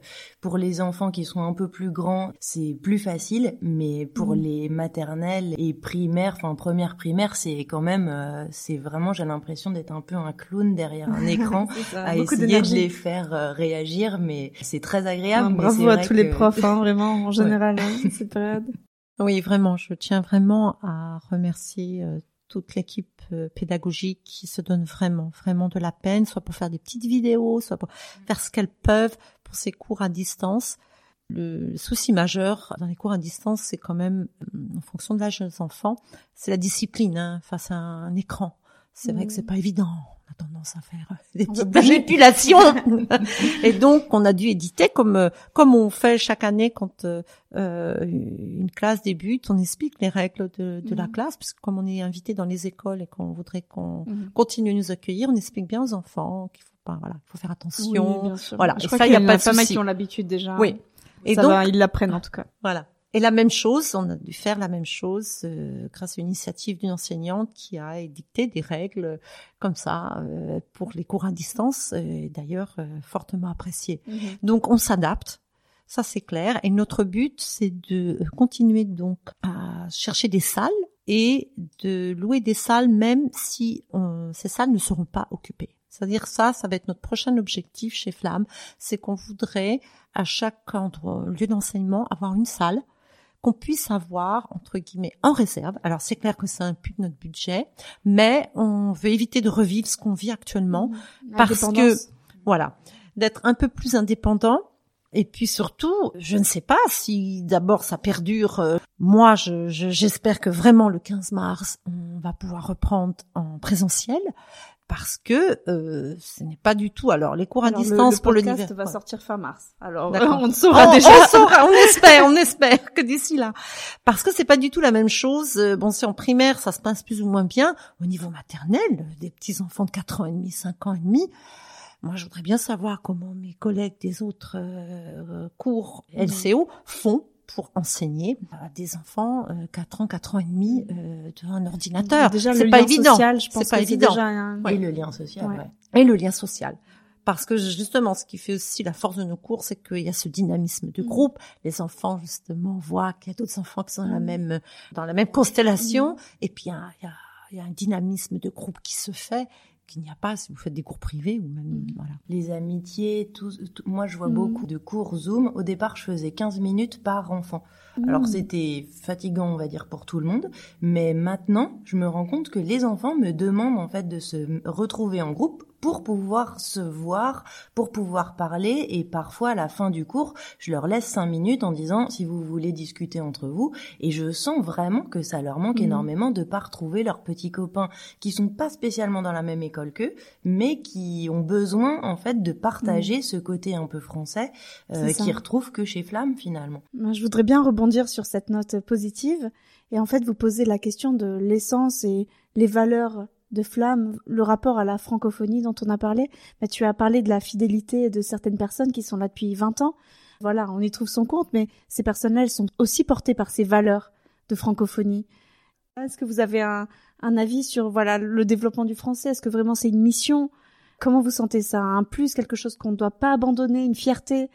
[SPEAKER 3] pour les enfants qui sont un peu plus grands, c'est plus facile, mais pour
[SPEAKER 1] Mhm.
[SPEAKER 3] les maternelles et primaires, enfin première primaire, c'est quand même, euh, c'est vraiment, j'ai l'impression d'être un peu un clown derrière un écran
[SPEAKER 1] ça,
[SPEAKER 3] à essayer de les faire euh, réagir, mais c'est très agréable.
[SPEAKER 1] Ah, bravo à tous les profs, hein, vraiment, en général, hein, cette période.
[SPEAKER 2] Oui, vraiment, je tiens vraiment à remercier euh, toute l'équipe euh, pédagogique qui se donne vraiment, vraiment de la peine, soit pour faire des petites vidéos, soit pour faire ce qu'elles peuvent pour ces cours à distance. Le souci majeur dans les cours à distance, c'est quand même, euh, en fonction de l'âge des enfants, c'est la discipline hein, face à un écran. C'est vrai que c'est pas évident. On a tendance à faire des
[SPEAKER 1] On veut
[SPEAKER 2] petites manipulations. Et donc, on a dû éditer comme euh, comme on fait chaque année quand euh, euh, une classe débute, on explique les règles de, de la
[SPEAKER 1] Mhm.
[SPEAKER 2] classe, parce que comme on est invité dans les écoles et qu'on voudrait qu'on
[SPEAKER 1] Mhm.
[SPEAKER 2] continue à nous accueillir, on explique bien aux enfants qu'il faut pas, voilà, il faut faire attention.
[SPEAKER 1] Oui, bien sûr.
[SPEAKER 2] Voilà.
[SPEAKER 1] Je
[SPEAKER 2] Et
[SPEAKER 1] crois
[SPEAKER 2] ça,
[SPEAKER 1] qu'il
[SPEAKER 2] y a pas de
[SPEAKER 1] pas mal qui ont l'habitude déjà.
[SPEAKER 2] Oui. Et
[SPEAKER 1] ça
[SPEAKER 2] donc,
[SPEAKER 1] va, ils l'apprennent en tout cas.
[SPEAKER 2] voilà. Et la même chose, on a dû faire la même chose euh, grâce à une initiative d'une enseignante qui a édicté des règles euh, comme ça euh, pour les cours à distance, et d'ailleurs euh, fortement appréciées. Donc on s'adapte, ça c'est clair. Et notre but, c'est de continuer donc à chercher des salles et de louer des salles même si euh, ces salles ne seront pas occupées. C'est-à-dire ça, ça va être notre prochain objectif chez Flamme, c'est qu'on voudrait à chaque endroit, lieu d'enseignement avoir une salle qu'on puisse avoir entre guillemets en réserve. Alors c'est clair que ça impute notre budget, mais on veut éviter de revivre ce qu'on vit actuellement parce
[SPEAKER 1] Indépendance.
[SPEAKER 2] voilà, d'être un peu plus indépendant. Et puis surtout, je ne sais pas si d'abord ça perdure. euh, moi, je- je- j'espère que vraiment le 15 mars, on va pouvoir reprendre en présentiel parce que euh, ce n'est pas du tout. Alors les cours à
[SPEAKER 1] Alors, le-
[SPEAKER 2] distance
[SPEAKER 1] le
[SPEAKER 2] pour le
[SPEAKER 1] podcast va sortir fin mars. Alors on ne saura
[SPEAKER 2] on,
[SPEAKER 1] déjà.
[SPEAKER 2] on saura, on espère, on espère que d'ici là, parce que c'est pas du tout la même chose. Euh, Bon, c'est en primaire, ça se passe plus ou moins bien. Au niveau maternel, des petits enfants de 4 ans et demi, 5 ans et demi. Moi, je voudrais bien savoir comment mes collègues des autres euh, cours. LCO font pour enseigner à des enfants euh, 4 ans, 4 ans et demi euh, devant un ordinateur.
[SPEAKER 1] Déjà
[SPEAKER 2] c'est
[SPEAKER 1] le
[SPEAKER 2] pas
[SPEAKER 1] lien
[SPEAKER 2] évident.
[SPEAKER 1] social, je pense
[SPEAKER 2] C'est pas
[SPEAKER 1] que c'est
[SPEAKER 2] évident.
[SPEAKER 1] déjà un-
[SPEAKER 3] Et le lien social,
[SPEAKER 1] Ouais.
[SPEAKER 3] ouais.
[SPEAKER 2] et le lien social. Parce que justement, ce qui fait aussi la force de nos cours, c'est qu'il y a ce dynamisme de
[SPEAKER 1] Mhm.
[SPEAKER 2] groupe. Les enfants, justement, voient qu'il y a d'autres enfants qui sont dans la
[SPEAKER 1] Mhm.
[SPEAKER 2] même, dans la même constellation. Et puis, il y a, il y a- il y a un dynamisme de groupe qui se fait, qu'il n'y a pas si vous faites des cours privés ou même,
[SPEAKER 1] Mhm.
[SPEAKER 2] voilà.
[SPEAKER 3] Les amitiés, tout, tout- moi je vois
[SPEAKER 1] Mhm.
[SPEAKER 3] beaucoup de cours Zoom. Au départ, je faisais 15 minutes par enfant. Alors
[SPEAKER 1] Mmh.
[SPEAKER 3] c'était fatigant, on va dire, pour tout le monde. Mais maintenant, je me rends compte que les enfants me demandent en fait de se retrouver en groupe pour pouvoir se voir, pour pouvoir parler. Et parfois, à la fin du cours, je leur laisse cinq minutes en disant si vous voulez discuter entre vous. Et je sens vraiment que ça leur manque
[SPEAKER 1] Mhm.
[SPEAKER 3] énormément de pas retrouver leurs petits copains qui sont pas spécialement dans la même école qu'eux, mais qui ont besoin en fait de partager ce côté un peu français euh, qu'ils retrouvent que chez Flamme finalement.
[SPEAKER 1] Moi, Je voudrais bien rebondir sur cette note positive et en fait vous poser la question de l'essence et les valeurs de Flamme, le rapport à la francophonie dont on a parlé. Bah, tu as parlé de la fidélité de certaines personnes qui sont là depuis 20 ans. voilà, on y trouve son compte, mais ces personnes-là, elles sont aussi portées par ces valeurs de francophonie. Est-ce que vous avez un, un avis sur voilà le développement du français? Est-ce que vraiment c'est une mission? Comment vous sentez ça? Un plus, quelque chose qu'on ne doit pas abandonner, une fierté?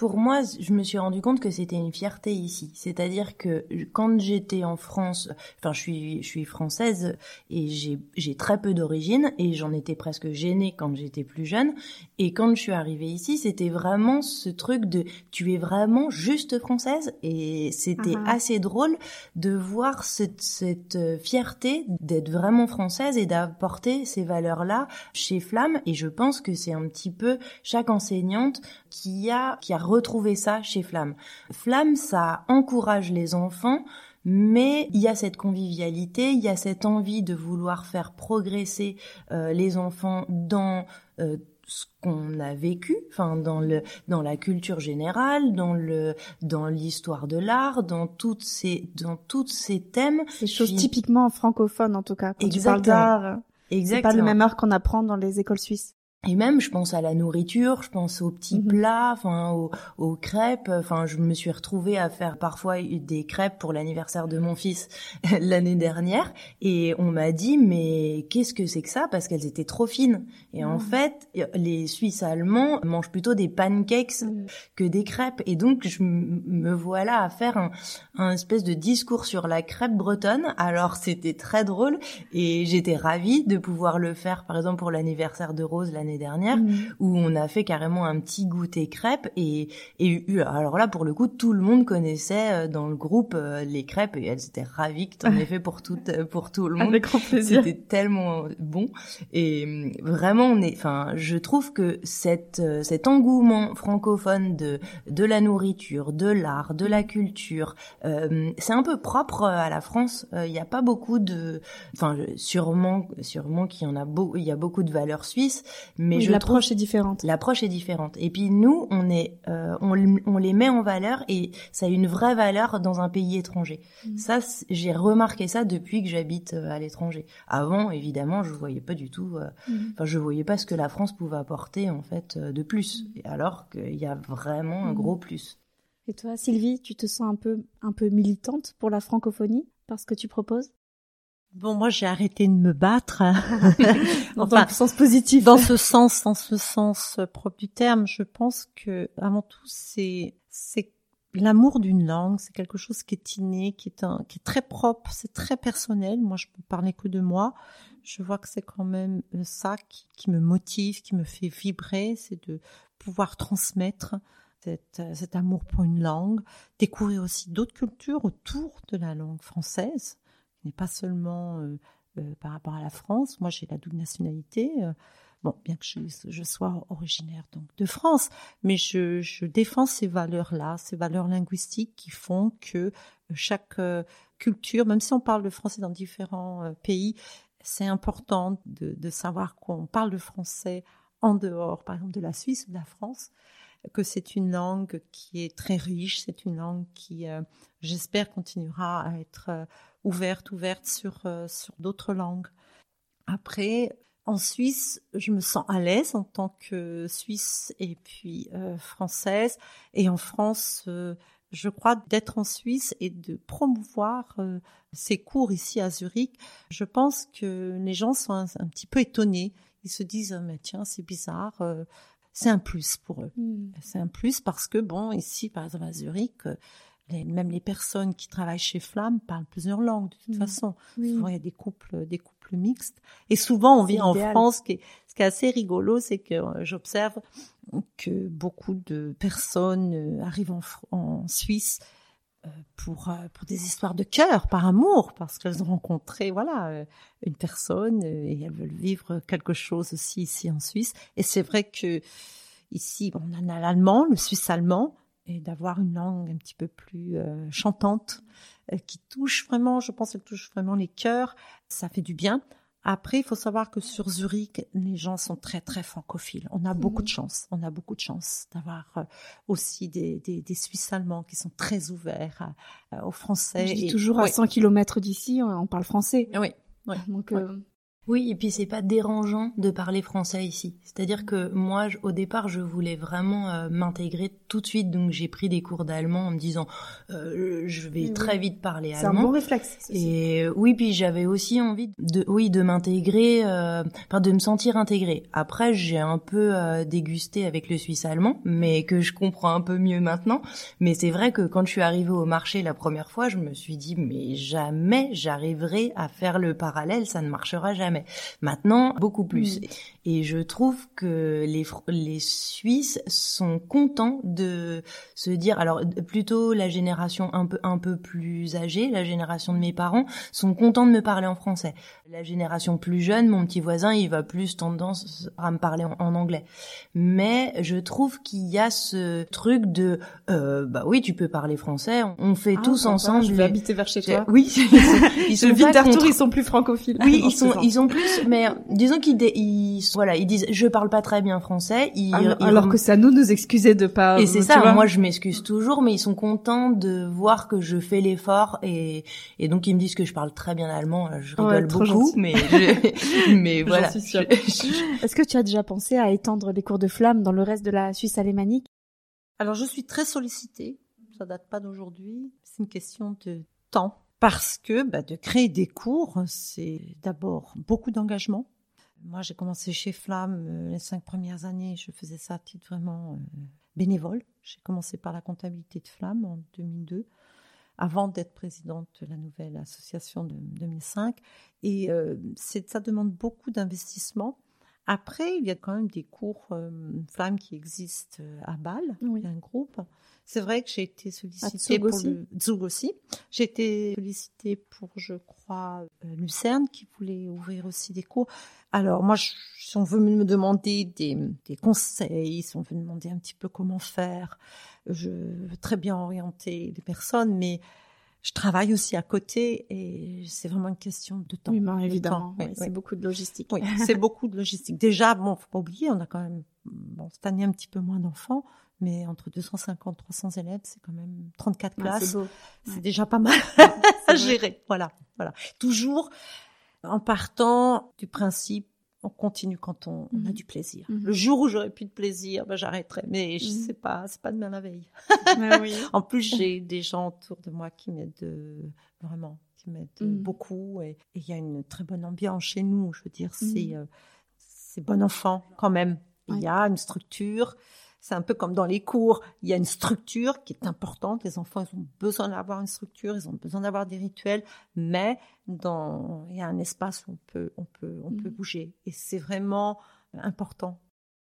[SPEAKER 3] Pour moi, je me suis rendu compte que c'était une fierté ici. C'est-à-dire que quand j'étais en France, enfin, je suis, je suis française et j'ai, très peu d'origine et j'en étais presque gênée quand j'étais plus jeune. Et quand je suis arrivée ici, c'était vraiment ce truc de tu es vraiment juste française et c'était uh-huh. assez drôle de voir cette, cette fierté d'être vraiment française et d'apporter ces valeurs-là chez Flamme. Et je pense que c'est un petit peu chaque enseignante qui a, qui a retrouver ça chez Flamme. Flamme, ça encourage les enfants, mais il y a cette convivialité, il y a cette envie de vouloir faire progresser euh, les enfants dans euh, ce qu'on a vécu, enfin dans le dans la culture générale, dans le dans l'histoire de l'art, dans toutes ces dans toutes ces thèmes.
[SPEAKER 1] Ces choses typiquement francophones en tout cas. Quand Exactement. tu parles d'art, c'est pas le même art qu'on apprend dans les écoles suisses.
[SPEAKER 3] Et même, je pense à la nourriture, je pense aux petits mhm. plats, enfin aux, aux, crêpes. Enfin, je me suis retrouvée à faire parfois des crêpes pour l'anniversaire de mon fils l'année dernière, et on m'a dit mais qu'est-ce que c'est que ça? Parce qu'elles étaient trop fines. Et en mhm. fait, les Suisses allemands mangent plutôt des pancakes mhm. que des crêpes. Et donc, je me voilà à faire un, un espèce de discours sur la crêpe bretonne. Alors, c'était très drôle, et j'étais ravie de pouvoir le faire, par exemple pour l'anniversaire de Rose l'année dernière mmh. où on a fait carrément un petit goûter crêpes et, et alors là pour le coup tout le monde connaissait euh, dans le groupe euh, les crêpes et elles étaient ravies que t'en aies fait pour tout euh, pour tout le monde.
[SPEAKER 1] Avec grand plaisir.
[SPEAKER 3] C'était tellement bon et vraiment on est enfin je trouve que cette cet engouement francophone de de la nourriture, de l'art, de la culture, c'est un peu propre à la France. Il n'y a pas beaucoup de enfin sûrement sûrement qu'il y en a beau il y a beaucoup de valeurs suisses mais
[SPEAKER 1] l'approche est différente.
[SPEAKER 3] L'approche est différente. Et puis nous, on est, euh, on, on, les met en valeur et ça a une vraie valeur dans un pays étranger. Mm. Ça, j'ai remarqué ça depuis que j'habite euh, à l'étranger. Avant, évidemment, je voyais pas du tout. Euh, mm. Enfin, je voyais pas ce que la France pouvait apporter en fait de plus. Mm. Alors qu'il y a vraiment un gros plus.
[SPEAKER 1] Et toi, Sylvie, tu te sens un peu, un peu militante pour la francophonie parce que tu proposes?
[SPEAKER 2] Bon, moi, j'ai arrêté de me battre.
[SPEAKER 1] dans le sens positif.
[SPEAKER 2] Dans ce sens, dans ce sens propre du terme, je pense que, avant tout, c'est, c'est l'amour d'une langue. C'est quelque chose qui est inné, qui est un, qui est très propre, c'est très personnel. Moi, je peux parler que de moi. Je vois que c'est quand même euh, ça qui, qui, me motive, qui me fait vibrer, c'est de pouvoir transmettre cet, euh, cet amour pour une langue, découvrir aussi d'autres cultures autour de la langue française n'est pas seulement euh, euh, par rapport à la France. Moi, j'ai la double nationalité. Euh, bon, bien que je, sois originaire donc de France, mais je, défends ces valeurs-là, ces valeurs linguistiques qui font que chaque culture, même si on parle de français dans différents pays, c'est important de, savoir qu'on parle de français en dehors, par exemple, de la Suisse ou de la France, que c'est une langue qui est très riche, c'est une langue qui, j'espère, continuera à être ouverte, ouverte sur, euh, sur d'autres langues. Après, en Suisse, je me sens à l'aise en tant que Suisse et puis euh, française. Et en France, euh, je crois d'être en Suisse et de promouvoir ces cours ici à Zurich. Je pense que les gens sont un, petit peu étonnés. Ils se disent, mais tiens, c'est bizarre. c'est un plus pour eux. Hmm. C'est un plus parce que, bon, ici, par exemple, à Zurich, même les personnes qui travaillent chez Flamme parlent plusieurs langues de toute façon. Souvent, il y a des couples, des couples mixtes. Et souvent, on vit en France. Ce qui, est, ce qui est assez rigolo, c'est que euh, j'observe que beaucoup de personnes euh, arrivent en, en Suisse euh, pour pour des histoires de cœur, par amour, parce qu'elles ont rencontré voilà une personne et elles veulent vivre quelque chose aussi ici en Suisse. Et c'est vrai que ici, on en a l'allemand, le suisse allemand, et d'avoir une langue un petit peu plus euh, chantante euh, qui touche vraiment, je pense, elle touche vraiment les cœurs. Ça fait du bien. Après, il faut savoir que sur Zurich, les gens sont très très francophiles. On a beaucoup de mhm. chance. On a beaucoup de chance d'avoir euh, aussi des, des, des, Suisses allemands qui sont très ouverts aux Français.
[SPEAKER 1] Je dis toujours à 100 km d'ici, on parle français.
[SPEAKER 2] Oui.
[SPEAKER 1] Donc,
[SPEAKER 3] Oui, et puis c'est pas dérangeant de parler français ici. C'est-à-dire que moi, au départ, je voulais vraiment euh, m'intégrer tout de suite, donc j'ai pris des cours d'allemand en me disant, euh, je vais très vite parler allemand.
[SPEAKER 1] C'est un bon réflexe.
[SPEAKER 3] Et euh, oui, puis j'avais aussi envie de, oui, de m'intégrer, enfin de me sentir intégrée. Après, j'ai un peu dégusté avec le suisse allemand, mais que je comprends un peu mieux maintenant. Mais c'est vrai que quand je suis arrivée au marché la première fois, je me suis dit, mais jamais j'arriverai à faire le parallèle, ça ne marchera jamais. Maintenant, beaucoup plus. Mm. Et je trouve que les, les Suisses sont contents de se dire, alors plutôt la génération un peu, un peu plus âgée, la génération de mes parents, sont contents de me parler en français. La génération plus jeune, mon petit voisin, il va plus tendance à me parler en, anglais. Mais je trouve qu'il y a ce truc de, euh, bah oui, tu peux parler français, on fait ah, tous ensemble.
[SPEAKER 1] Je vais habiter vers chez toi.
[SPEAKER 3] Oui,
[SPEAKER 1] ils sont, ils sont ils sont plus francophiles.
[SPEAKER 3] Oui, ils sont, ils ont plus, mais disons qu'ils, ils, voilà, ils disent, je parle pas très bien français. Ils,
[SPEAKER 1] alors, que ça nous nous excuser de pas.
[SPEAKER 3] Et c'est ça. Moi, je m'excuse toujours, mais ils sont contents de voir que je fais l'effort et, et donc ils me disent que je parle très bien allemand. Je rigole beaucoup mais mais voilà.
[SPEAKER 1] Est-ce que tu as déjà pensé à étendre les cours de flamme dans le reste de la Suisse alémanique?
[SPEAKER 2] Alors je suis très sollicitée. Ça date pas d'aujourd'hui. C'est une question de temps parce que bah, de créer des cours, c'est d'abord beaucoup d'engagement. Moi, j'ai commencé chez Flamme euh, les cinq premières années. Je faisais ça à titre vraiment euh, bénévole. J'ai commencé par la comptabilité de Flamme en 2002 avant d'être présidente de la nouvelle association de 2005. Et euh, ça demande beaucoup d'investissement. Après, il y a quand même des cours euh, flammes qui existent à Bâle. Il y a un groupe. C'est vrai que j'ai été sollicitée pour le Zug aussi. J'ai été sollicitée pour, je crois, Lucerne qui voulait ouvrir aussi des cours. Alors moi, si on veut me demander des, des conseils, si on veut me demander un petit peu comment faire, je veux très bien orienter les personnes, mais je travaille aussi à côté et c'est vraiment une question de temps.
[SPEAKER 1] Oui, ben, évidemment, c'est beaucoup de logistique.
[SPEAKER 2] Oui, c'est beaucoup de logistique. Déjà, bon, faut pas oublier, on a quand même, bon, cette année un petit peu moins d'enfants, mais entre 250 300 élèves, c'est quand même 34 classes. c'est déjà pas mal à gérer. Voilà, voilà. Toujours en partant du principe on continue quand on, a mhm. du plaisir. Mhm. Le jour où j'aurai plus de plaisir, ben j'arrêterai. Mais je mhm. sais pas, c'est pas demain la veille. oui. en plus, j'ai des gens autour de moi qui m'aident euh, vraiment, qui m'aident euh, beaucoup. Et il y a une très bonne ambiance chez nous. Je veux dire, c'est euh, c'est bon enfant quand même. Il y a une structure. C'est un peu comme dans les cours, il y a une structure qui est importante. Les enfants, ils ont besoin d'avoir une structure, ils ont besoin d'avoir des rituels, mais dans, il y a un espace où on peut, on peut, on peut mm. bouger. Et c'est vraiment important.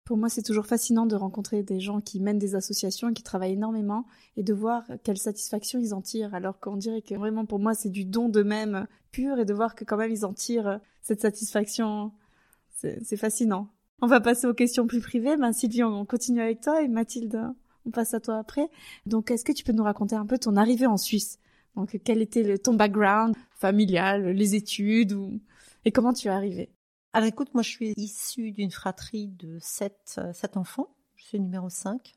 [SPEAKER 1] Pour moi, c'est toujours fascinant de rencontrer des gens qui mènent des associations et qui travaillent énormément et de voir quelle satisfaction ils en tirent. Alors qu'on dirait que vraiment, pour moi, c'est du don d'eux-mêmes pur et de voir que quand même ils en tirent cette satisfaction, c'est fascinant. On va passer aux questions plus privées. Ben, Sylvie, on continue avec toi et Mathilde, on passe à toi après. Donc, est-ce que tu peux nous raconter un peu ton arrivée en Suisse? Donc, quel était le, ton background familial, les études ou... et comment tu es arrivée?
[SPEAKER 2] Alors, écoute, moi, je suis issue d'une fratrie de sept, euh, sept enfants. Je suis numéro 5.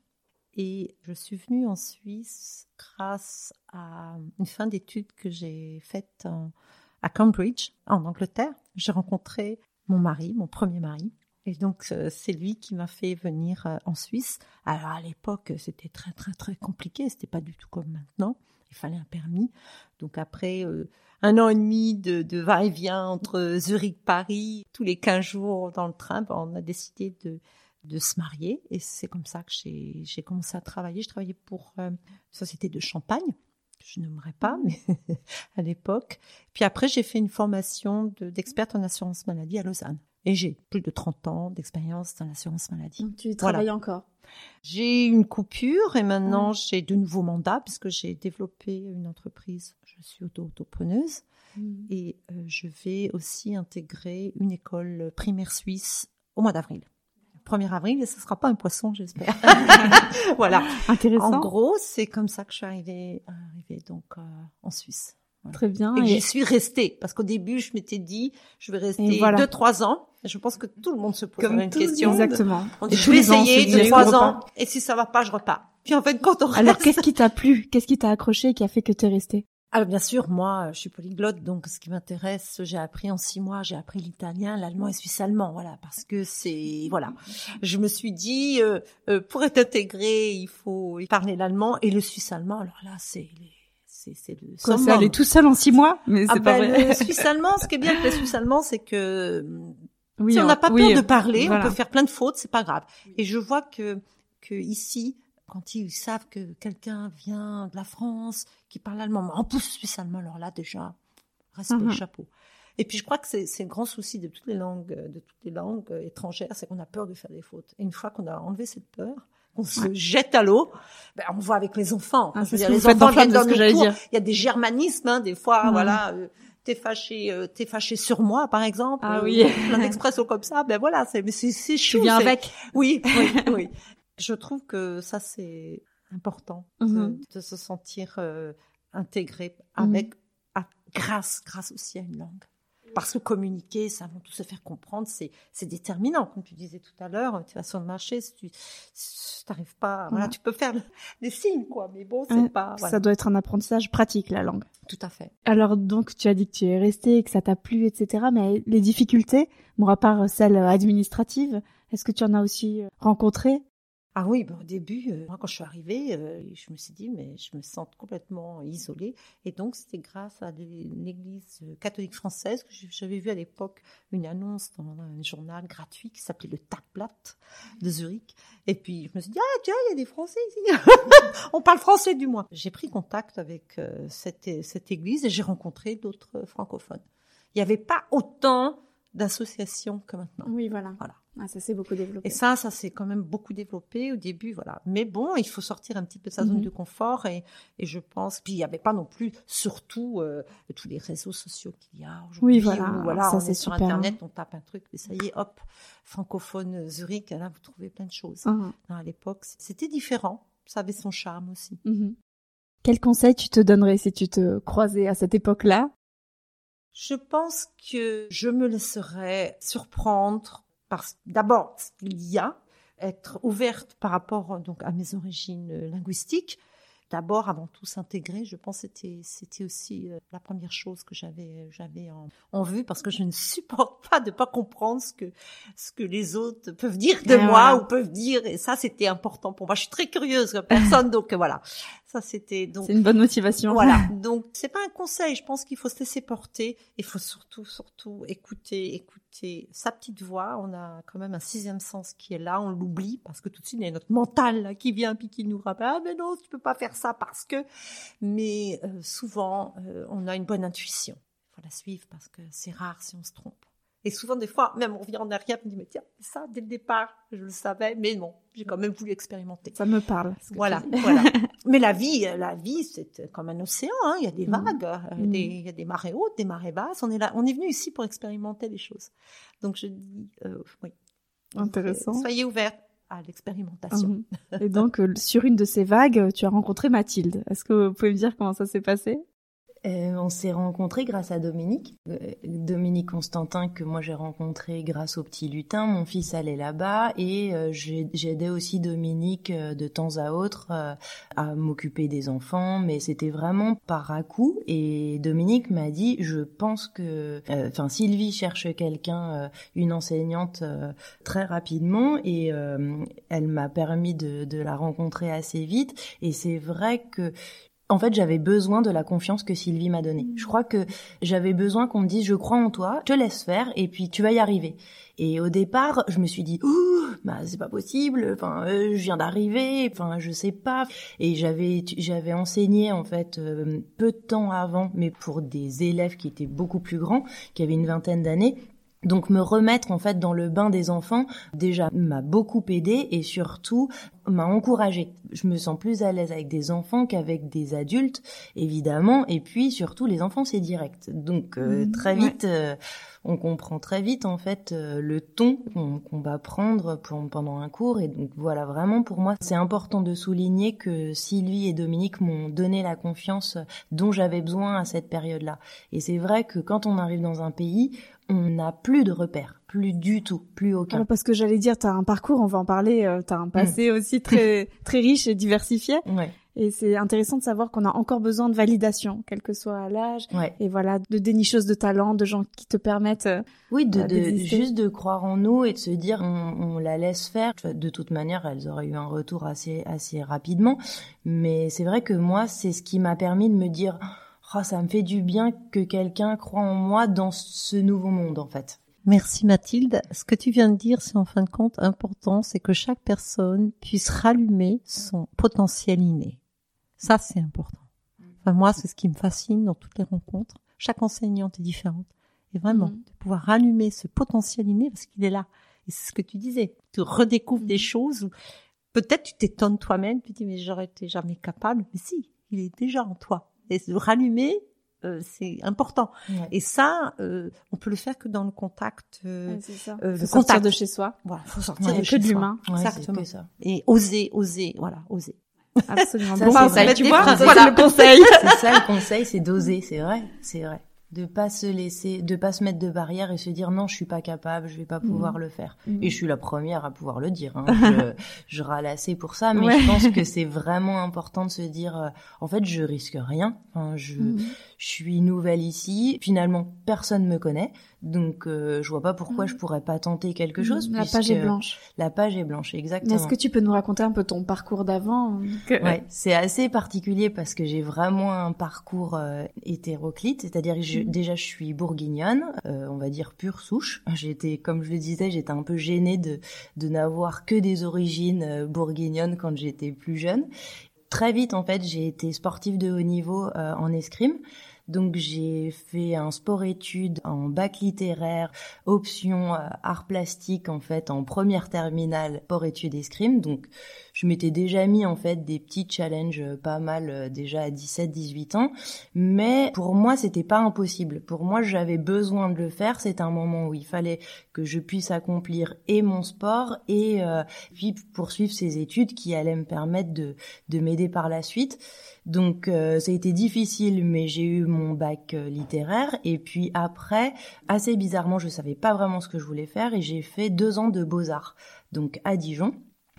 [SPEAKER 2] Et je suis venue en Suisse grâce à une fin d'études que j'ai faite à Cambridge, en Angleterre. J'ai rencontré mon mari, mon premier mari, et donc, euh, c'est lui qui m'a fait venir euh, en Suisse. Alors, à l'époque, c'était très, très, très compliqué. C'était pas du tout comme maintenant. Il fallait un permis. Donc, après euh, un an et demi de, de va-et-vient entre Zurich, Paris, tous les 15 jours dans le train, ben, on a décidé de, de se marier. Et c'est comme ça que j'ai commencé à travailler. Je travaillais pour une société de champagne je n'aimerais pas, mais à l'époque. Puis après, j'ai fait une formation d'experte en assurance maladie à Lausanne. Et j'ai plus de 30 ans d'expérience dans l'assurance maladie.
[SPEAKER 1] Donc tu travailles encore
[SPEAKER 2] J'ai une coupure et maintenant j'ai de nouveaux mandats puisque j'ai développé une entreprise. Je suis auto-entrepreneuse hmm. et euh, je vais aussi intégrer une école primaire suisse au mois d'avril. 1er avril et ce sera pas un poisson, j'espère. voilà.
[SPEAKER 1] Intéressant.
[SPEAKER 2] En gros, c'est comme ça que je suis arrivée, arrivée donc euh, en Suisse.
[SPEAKER 1] Très bien.
[SPEAKER 2] Et, j'y suis restée parce qu'au début, je m'étais dit, je vais rester deux, trois ans. Je pense que tout le monde se pose une question.
[SPEAKER 1] Exactement.
[SPEAKER 2] On dit, je vais essayer deux, trois ans. Et si ça va pas, je repars. Puis en fait, quand on
[SPEAKER 1] Alors, qu'est-ce qui t'a plu? Qu'est-ce qui t'a accroché qui a fait que t'es resté
[SPEAKER 2] alors bien sûr, moi, je suis polyglotte, donc ce qui m'intéresse, j'ai appris en six mois, j'ai appris l'italien, l'allemand et suisse-allemand, voilà, parce que c'est, voilà, je me suis dit, euh, euh, pour être intégré, il faut parler l'allemand et le suisse-allemand. Alors là, c'est, c'est, c'est le.
[SPEAKER 1] Quoi, ça allait tout seul en six mois, mais
[SPEAKER 2] ah
[SPEAKER 1] c'est pas
[SPEAKER 2] ben,
[SPEAKER 1] vrai.
[SPEAKER 2] Le suisse-allemand, ce qui est bien avec le suisse-allemand, c'est que
[SPEAKER 1] Oui,
[SPEAKER 2] si on n'a pas
[SPEAKER 1] oui,
[SPEAKER 2] peur de parler,
[SPEAKER 1] voilà.
[SPEAKER 2] on peut faire plein de fautes, c'est pas grave. Et je vois que que ici, quand ils savent que quelqu'un vient de la France, qui parle allemand, en plus suisse allemand, alors là déjà, respect,
[SPEAKER 1] Mhm.
[SPEAKER 2] chapeau. Et puis je crois que c'est le grand souci de toutes les langues, euh, de toutes les langues euh, étrangères, c'est qu'on a peur de faire des fautes. Et une fois qu'on a enlevé cette peur, qu'on se jette à l'eau, ben, on voit avec les enfants.
[SPEAKER 1] Ah,
[SPEAKER 2] Je veux dire, les enfants viennent dans
[SPEAKER 1] j'allais
[SPEAKER 2] cours, il y a des germanismes, hein, des fois,
[SPEAKER 1] Mhm.
[SPEAKER 2] voilà. euh, T'es fâché, euh, t'es fâché sur moi, par exemple.
[SPEAKER 1] Ah
[SPEAKER 2] euh,
[SPEAKER 1] oui.
[SPEAKER 2] plein d'expressions comme ça. Ben voilà, c'est, c'est, c'est
[SPEAKER 1] Tu
[SPEAKER 2] chou,
[SPEAKER 1] viens
[SPEAKER 2] c'est-
[SPEAKER 1] avec.
[SPEAKER 2] oui, oui, oui. Je trouve que ça, c'est important de-
[SPEAKER 1] Mhm.
[SPEAKER 2] de, se sentir euh, intégré
[SPEAKER 1] Mhm.
[SPEAKER 2] avec, à- grâce, grâce aussi à une langue. Parce que communiquer, ça va tout se faire comprendre, c'est, c'est déterminant. Comme tu disais tout à l'heure, tu vas sur le marché, si tu n'arrives pas, voilà,
[SPEAKER 1] Ouais.
[SPEAKER 2] tu peux faire des signes, quoi, mais bon, c'est
[SPEAKER 1] Ouais,
[SPEAKER 2] pas, voilà.
[SPEAKER 1] Ça doit être un apprentissage pratique, la langue.
[SPEAKER 2] tout à fait.
[SPEAKER 1] Alors donc tu as dit que tu es resté, que ça t'a plu, etc. Mais les difficultés, bon à part celles administratives, est-ce que tu en as aussi euh, rencontré
[SPEAKER 2] Ah oui, ben, au début, euh, quand je suis arrivée, euh, je me suis dit, mais je me sens complètement isolée. Et donc, c'était grâce à l'église euh, catholique française que j'avais vu à l'époque une annonce dans un journal gratuit qui s'appelait le Tagblatt de Zurich. Et puis, je me suis dit, ah, tiens, il y a des Français ici. On parle français, du moins. J'ai pris contact avec euh, cette, cette église et j'ai rencontré d'autres francophones. Il n'y avait pas autant d'associations que maintenant.
[SPEAKER 1] Oui, voilà.
[SPEAKER 2] Voilà.
[SPEAKER 1] Ah, ça s'est beaucoup développé.
[SPEAKER 2] Et ça, ça s'est quand même beaucoup développé au début, voilà. Mais bon, il faut sortir un petit peu de sa zone
[SPEAKER 1] Mhm.
[SPEAKER 2] de confort et, et je pense. Puis il n'y avait pas non plus, surtout euh, tous les réseaux sociaux qu'il y a aujourd'hui.
[SPEAKER 1] Oui, voilà.
[SPEAKER 2] où, voilà,
[SPEAKER 1] Ça,
[SPEAKER 2] on
[SPEAKER 1] c'est
[SPEAKER 2] est sur
[SPEAKER 1] super,
[SPEAKER 2] Internet, on tape un truc et ça y est, hop, francophone Zurich. Là, vous trouvez plein de choses. Non, à l'époque, c'était différent. Ça avait son charme aussi.
[SPEAKER 1] Mhm. Quel conseil tu te donnerais si tu te croisais à cette époque-là?
[SPEAKER 2] Je pense que je me laisserais surprendre d'abord ce qu'il y a, être ouverte par rapport donc à mes origines euh, linguistiques. D'abord, avant tout s'intégrer, je pense c'était c'était aussi euh, la première chose que j'avais j'avais en, en vue parce que je ne supporte pas de pas comprendre ce que ce que les autres peuvent dire de
[SPEAKER 1] Et
[SPEAKER 2] moi
[SPEAKER 1] voilà.
[SPEAKER 2] ou peuvent dire et ça c'était important pour moi. Je suis très curieuse comme personne donc euh, voilà. Ça c'était donc
[SPEAKER 1] C'est une bonne motivation.
[SPEAKER 2] voilà. Donc, c'est pas un conseil. Je pense qu'il faut se laisser porter. Il faut surtout, surtout écouter, écouter sa petite voix. On a quand même un sixième sens qui est là. On l'oublie parce que tout de suite, il y a notre mental là, qui vient puis qui nous rappelle, ah, mais non, tu peux pas faire ça parce que, mais euh, souvent, euh, on a une bonne intuition. Il faut la suivre parce que c'est rare si on se trompe. Et souvent, des fois, même on revient en arrière, on dit, mais tiens, ça, dès le départ, je le savais, mais non, j'ai quand même voulu expérimenter.
[SPEAKER 1] Ça me parle.
[SPEAKER 2] Voilà, voilà. Mais la vie, la vie, c'est comme un océan. Hein. Il y a des
[SPEAKER 1] Mhm.
[SPEAKER 2] vagues, euh, des- il y a des marées hautes, des marées basses. On est là, on est venu ici pour expérimenter les choses. Donc je dis, euh, oui.
[SPEAKER 1] Intéressant.
[SPEAKER 2] euh, soyez ouverts à l'expérimentation.
[SPEAKER 1] Mhm. Et donc, euh, sur une de ces vagues, tu as rencontré Mathilde. Est-ce que vous pouvez me dire comment ça s'est passé?
[SPEAKER 3] Euh, on s'est rencontrés grâce à Dominique, Euh, Dominique Constantin que moi j'ai rencontré grâce au petit lutin. Mon fils allait là-bas et euh, j'ai- j'aidais aussi Dominique de temps à autre à m'occuper des enfants, mais c'était vraiment par à coup. Et Dominique m'a dit, je pense que, enfin Sylvie cherche quelqu'un, une enseignante très rapidement et elle m'a permis de la rencontrer assez vite. Et c'est vrai que en fait, j'avais besoin de la confiance que Sylvie m'a donnée. Je crois que j'avais besoin qu'on me dise, je crois en toi, je te laisse faire, et puis tu vas y arriver. Et au départ, je me suis dit, ouh, bah c'est pas possible. Enfin, euh, je viens d'arriver. Enfin, je sais pas. Et j'avais, j'avais enseigné en fait euh, peu de temps avant, mais pour des élèves qui étaient beaucoup plus grands, qui avaient une vingtaine d'années. Donc me remettre en fait dans le bain des enfants déjà m'a beaucoup aidé et surtout m'a encouragé. Je me sens plus à l'aise avec des enfants qu'avec des adultes évidemment et puis surtout les enfants c'est direct. Donc euh,
[SPEAKER 1] Mhm,
[SPEAKER 3] très
[SPEAKER 1] ouais.
[SPEAKER 3] vite euh, on comprend très vite en fait euh, le ton qu'on qu'on va prendre pour- pendant un cours et donc voilà vraiment pour moi c'est important de souligner que Sylvie et Dominique m'ont donné la confiance dont j'avais besoin à cette période-là. Et c'est vrai que quand on arrive dans un pays, on n'a plus de repères, plus du tout, plus aucun.
[SPEAKER 1] Alors, Parce que j'allais dire, tu as un parcours, on va en parler, tu as un passé aussi très très riche et diversifié.
[SPEAKER 3] Ouais.
[SPEAKER 1] Et c'est intéressant de savoir qu'on a encore besoin de validation, quel que soit l'âge.
[SPEAKER 3] Ouais.
[SPEAKER 1] Et voilà, de dénicheuses de talent, de gens qui te permettent. euh,
[SPEAKER 3] Oui, de,
[SPEAKER 1] euh,
[SPEAKER 3] de- juste de croire en nous et de se dire on, on la laisse faire. De toute manière, elles auraient eu un retour assez assez rapidement, mais c'est vrai que moi, c'est ce qui m'a permis de me dire oh, ça me fait du bien que quelqu'un croit en moi dans ce nouveau monde en fait.
[SPEAKER 4] Merci Mathilde. Ce que tu viens de dire, c'est en fin de compte important, c'est que chaque personne puisse rallumer son potentiel inné. Ça, c'est important. Enfin, moi, c'est ce qui me fascine dans toutes les rencontres. Chaque enseignante est différente. Et vraiment,
[SPEAKER 1] Mhm.
[SPEAKER 4] de pouvoir rallumer ce potentiel inné parce qu'il est là. Et c'est ce que tu disais. Tu redécouvres des choses où peut-être tu t'étonnes toi-même, tu te dis, mais j'aurais été jamais capable. Mais si, il est déjà en toi. Et de rallumer, euh, c'est important.
[SPEAKER 3] Ouais.
[SPEAKER 4] Et ça, euh, on peut le faire que dans le contact. euh,
[SPEAKER 1] ouais, c'est ça.
[SPEAKER 4] euh,
[SPEAKER 1] Faut
[SPEAKER 4] le
[SPEAKER 1] sortir
[SPEAKER 4] contact.
[SPEAKER 1] de chez soi.
[SPEAKER 4] voilà, faut sortir
[SPEAKER 3] Ouais,
[SPEAKER 4] de chez
[SPEAKER 1] de
[SPEAKER 4] soi.
[SPEAKER 1] l'humain.
[SPEAKER 3] Ouais, c'est
[SPEAKER 4] Exactement.
[SPEAKER 3] que ça.
[SPEAKER 4] Et oser, oser, voilà, oser.
[SPEAKER 1] Absolument.
[SPEAKER 3] Ça,
[SPEAKER 1] Bon
[SPEAKER 3] c'est vrai.
[SPEAKER 1] tu vois,
[SPEAKER 3] Voilà.
[SPEAKER 1] voilà le conseil.
[SPEAKER 3] C'est ça le conseil, c'est d'oser, c'est vrai, c'est vrai. De pas se laisser, de pas se mettre de barrière et se dire non, je suis pas capable, je vais pas pouvoir le faire.
[SPEAKER 1] Mhm.
[SPEAKER 3] Et je suis la première à pouvoir le dire. Hein. Je, je râle assez pour ça, mais
[SPEAKER 1] Ouais.
[SPEAKER 3] je pense que c'est vraiment important de se dire, euh, en fait, je risque rien. Je,
[SPEAKER 1] Mhm.
[SPEAKER 3] je suis nouvelle ici. Finalement, personne me connaît, donc euh, je vois pas pourquoi
[SPEAKER 1] Mhm.
[SPEAKER 3] je pourrais pas tenter quelque chose.
[SPEAKER 1] La page est blanche.
[SPEAKER 3] La page est blanche,
[SPEAKER 1] Mais
[SPEAKER 3] exactement.
[SPEAKER 1] est-ce que tu peux nous raconter un peu ton parcours d'avant que-
[SPEAKER 3] Ouais, c'est assez particulier parce que j'ai vraiment un parcours euh, hétéroclite, c'est-à-dire que je-
[SPEAKER 1] Mhm.
[SPEAKER 3] déjà je suis bourguignonne, euh, on va dire pure souche. J'étais, comme je le disais, j'étais un peu gênée de de n'avoir que des origines euh, bourguignonnes quand j'étais plus jeune. Très vite, en fait, j'ai été sportive de haut niveau euh, en escrime. Donc j'ai fait un sport-études en bac littéraire, option euh, art plastique en fait en première terminale sport-études escrime. Donc je m'étais déjà mis en fait des petits challenges euh, pas mal euh, déjà à 17-18 ans, mais pour moi c'était pas impossible. Pour moi j'avais besoin de le faire. C'était un moment où il fallait que je puisse accomplir et mon sport et euh, puis poursuivre ces études qui allaient me permettre de de m'aider par la suite. Donc euh, ça a été difficile, mais j'ai eu mon bac euh, littéraire et puis après, assez bizarrement, je savais pas vraiment ce que je voulais faire et j'ai fait deux ans de beaux arts, donc à Dijon.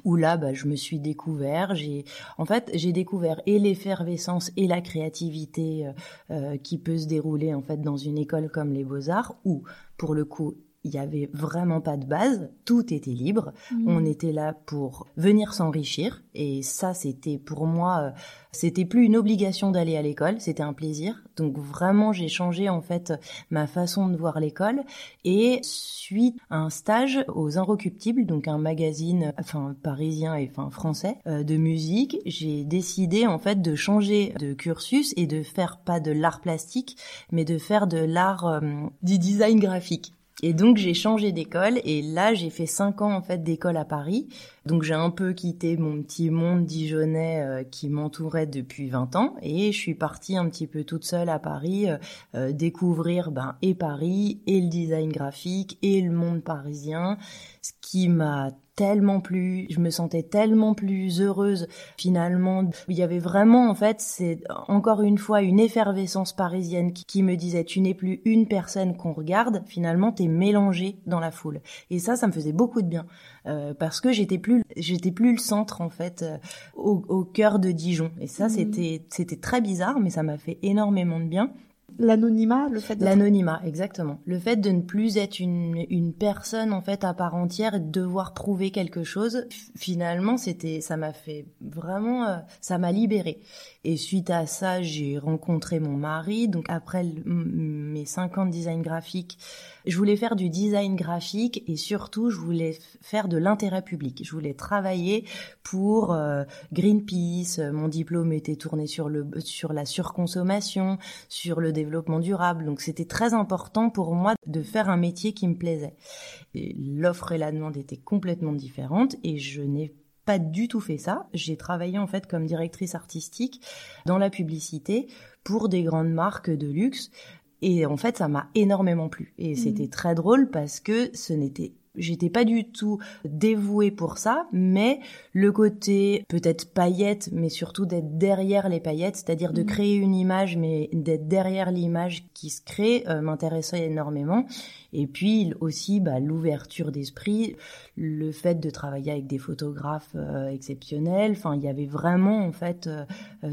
[SPEAKER 3] Où là, bah, je me suis découvert. J'ai, en fait, j'ai découvert et l'effervescence et la créativité euh, euh, qui peut se dérouler en fait dans une école comme les Beaux Arts, où pour le coup, il y avait vraiment pas de base, tout était libre.
[SPEAKER 1] Mhm.
[SPEAKER 3] On était là pour venir s'enrichir et ça c'était pour moi euh, c'était plus une obligation d'aller à l'école, c'était un plaisir. Donc vraiment j'ai changé en fait ma façon de voir l'école et suite à un stage aux Inrecuptibles, donc un magazine enfin parisien et enfin français euh, de musique, j'ai décidé en fait de changer de cursus et de faire pas de l'art plastique mais de faire de l'art euh, du design graphique. Et donc j'ai changé d'école et là j'ai fait cinq ans en fait d'école à Paris. Donc j'ai un peu quitté mon petit monde dijonnais euh, qui m'entourait depuis 20 ans et je suis partie un petit peu toute seule à Paris euh, euh, découvrir ben et Paris et le design graphique et le monde parisien, ce qui m'a tellement plu, je me sentais tellement plus heureuse finalement. Il y avait vraiment en fait, c'est encore une fois une effervescence parisienne qui, qui me disait tu n'es plus une personne qu'on regarde, finalement t'es mélangé dans la foule. Et ça, ça me faisait beaucoup de bien euh, parce que j'étais plus, j'étais plus le centre en fait euh, au, au cœur de Dijon. Et ça,
[SPEAKER 1] Mhm.
[SPEAKER 3] c'était, c'était très bizarre, mais ça m'a fait énormément de bien.
[SPEAKER 1] L'anonymat, le fait
[SPEAKER 3] L'anonymat, exactement. Le fait de ne plus être une, une personne en fait à part entière et de devoir prouver quelque chose, finalement, c'était, ça m'a fait vraiment, euh, ça m'a libérée. Et suite à ça, j'ai rencontré mon mari. Donc après mes cinq ans de design graphique, je voulais faire du design graphique et surtout, je voulais faire de l'intérêt public. Je voulais travailler pour euh, Greenpeace. Mon diplôme était tourné sur le sur la surconsommation, sur le développement durable. Donc c'était très important pour moi de faire un métier qui me plaisait. L'offre et la demande étaient complètement différentes et je n'ai pas du tout fait ça. J'ai travaillé en fait comme directrice artistique dans la publicité pour des grandes marques de luxe. Et en fait, ça m'a énormément plu. Et c'était très drôle parce que ce n'était j'étais pas du tout dévouée pour ça, mais le côté peut-être paillettes, mais surtout d'être derrière les paillettes, c'est-à-dire de
[SPEAKER 1] Mhm.
[SPEAKER 3] créer une image, mais d'être derrière l'image qui se crée, euh, m'intéressait énormément. Et puis aussi bah, l'ouverture d'esprit, le fait de travailler avec des photographes euh, exceptionnels. Enfin, il y avait vraiment en fait euh,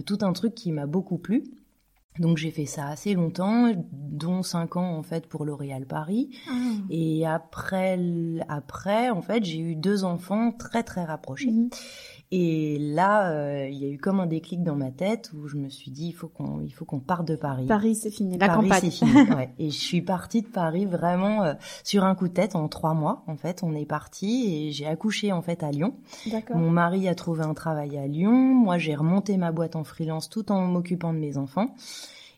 [SPEAKER 3] tout un truc qui m'a beaucoup plu. Donc j'ai fait ça assez longtemps, dont cinq ans en fait pour L'Oréal Paris.
[SPEAKER 1] Ah.
[SPEAKER 3] Et après, après en fait, j'ai eu deux enfants très très rapprochés.
[SPEAKER 1] Mhm.
[SPEAKER 3] Et là, euh, il y a eu comme un déclic dans ma tête où je me suis dit il faut qu'on il faut qu'on parte de Paris.
[SPEAKER 1] Paris, c'est fini. La
[SPEAKER 3] Paris,
[SPEAKER 1] campagne.
[SPEAKER 3] c'est fini. ouais. Et je suis partie de Paris vraiment euh, sur un coup de tête en trois mois. En fait, on est parti et j'ai accouché en fait à Lyon.
[SPEAKER 1] D'accord.
[SPEAKER 3] Mon mari a trouvé un travail à Lyon. Moi, j'ai remonté ma boîte en freelance tout en m'occupant de mes enfants.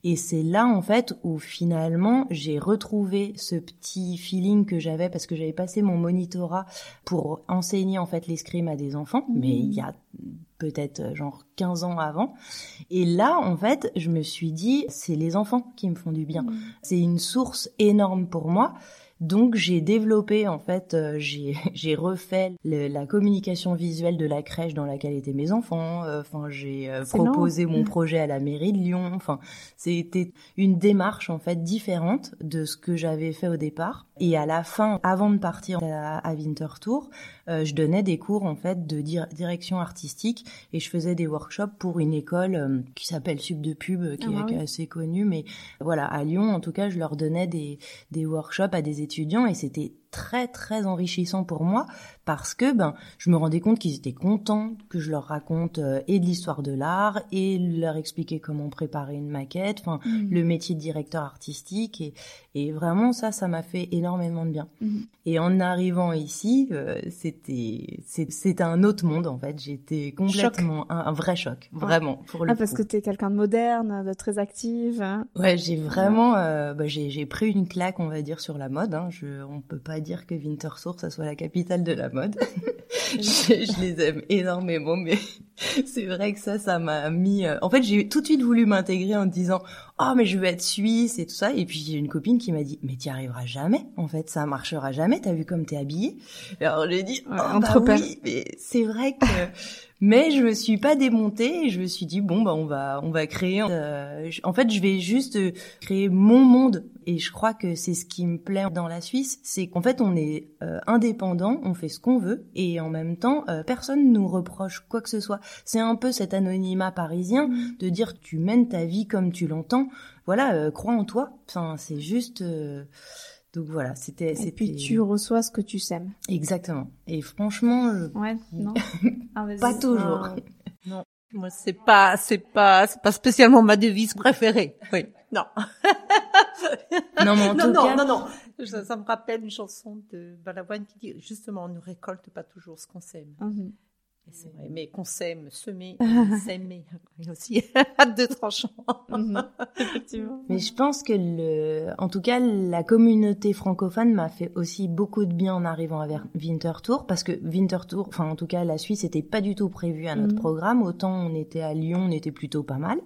[SPEAKER 3] Et c'est là, en fait, où finalement, j'ai retrouvé ce petit feeling que j'avais parce que j'avais passé mon monitorat pour enseigner, en fait, l'escrime à des enfants.
[SPEAKER 1] Mmh.
[SPEAKER 3] Mais il y a peut-être euh, genre 15 ans avant. Et là, en fait, je me suis dit, c'est les enfants qui me font du bien. C'est une source énorme pour moi. Donc j'ai développé en fait, euh, j'ai j'ai refait le- la communication visuelle de la crèche dans laquelle étaient mes enfants. euh, Enfin j'ai euh, proposé mon projet à la mairie de Lyon. Enfin c'était une démarche en fait différente de ce que j'avais fait au départ. Et à la fin, avant de partir à, à Winterthur, euh, je donnais des cours en fait de dir- direction artistique et je faisais des workshops pour une école euh, qui s'appelle Sub de Pub, euh, qui,
[SPEAKER 1] Ah
[SPEAKER 3] est,
[SPEAKER 1] bah
[SPEAKER 3] est assez connue. Mais voilà, à Lyon en tout cas, je leur donnais des des workshops à des étudiants et c'était très très enrichissant pour moi parce que ben je me rendais compte qu'ils étaient contents que je leur raconte euh, et de l'histoire de l'art et leur expliquer comment préparer une maquette enfin
[SPEAKER 1] Mhm.
[SPEAKER 3] le métier de directeur artistique et, et vraiment ça ça m'a fait énormément de bien
[SPEAKER 1] Mhm.
[SPEAKER 3] et en arrivant ici euh, c'était c'était un autre monde en fait j'étais complètement un, un vrai choc vraiment pour le
[SPEAKER 1] Ah, parce
[SPEAKER 3] coup.
[SPEAKER 1] que t'es quelqu'un de moderne, de très active. hein.
[SPEAKER 3] Ouais, j'ai vraiment, euh, bah, j'ai j'ai pris une claque, on va dire, sur la mode. Hein. Je, on peut pas dire que Winterthur ça soit la capitale de la mode. je, je les aime énormément, mais c'est vrai que ça, ça m'a mis. euh, En fait, j'ai tout de suite voulu m'intégrer en disant, oh mais je veux être suisse et tout ça. Et puis j'ai une copine qui m'a dit, mais t'y arriveras jamais. En fait, ça marchera jamais. T'as vu comme t'es habillée? Alors j'ai dit, oh, bah oui, mais c'est vrai que. Mais je me suis pas démontée et je me suis dit bon bah on va on va créer euh, en fait je vais juste euh, créer mon monde. Et je crois que c'est ce qui me plaît dans la Suisse c'est qu'en fait on est euh, indépendant on fait ce qu'on veut et en même temps euh, personne nous reproche quoi que ce soit. C'est un peu cet anonymat parisien de dire tu mènes ta vie comme tu l'entends. Voilà euh, crois en toi. Enfin c'est juste euh, donc voilà c'était
[SPEAKER 1] Et puis tu reçois ce que tu sèmes.
[SPEAKER 3] exactement et franchement je...
[SPEAKER 1] Ouais, non Ah,
[SPEAKER 3] pas toujours
[SPEAKER 4] Ah.
[SPEAKER 2] Moi, c'est pas, c'est pas, c'est pas spécialement ma devise préférée. Oui. Non.
[SPEAKER 3] non mais en
[SPEAKER 2] non,
[SPEAKER 3] tout
[SPEAKER 2] non,
[SPEAKER 3] cas
[SPEAKER 2] non, non. Ça, ça me rappelle une chanson de Balavoine qui dit justement, on ne récolte pas toujours ce qu'on sème.
[SPEAKER 1] Mhm.
[SPEAKER 2] C'est vrai, mais qu'on sème, semer, s'aimer, il y a aussi deux tranchants.
[SPEAKER 1] Mhm. Effectivement.
[SPEAKER 3] Mais je pense que le, en tout cas, la communauté francophone m'a fait aussi beaucoup de bien en arrivant à Winterthur, parce que Winterthur, enfin en tout cas la Suisse, n'était pas du tout prévu à notre
[SPEAKER 1] Mhm.
[SPEAKER 3] programme. Autant on était à Lyon, on était plutôt pas mal,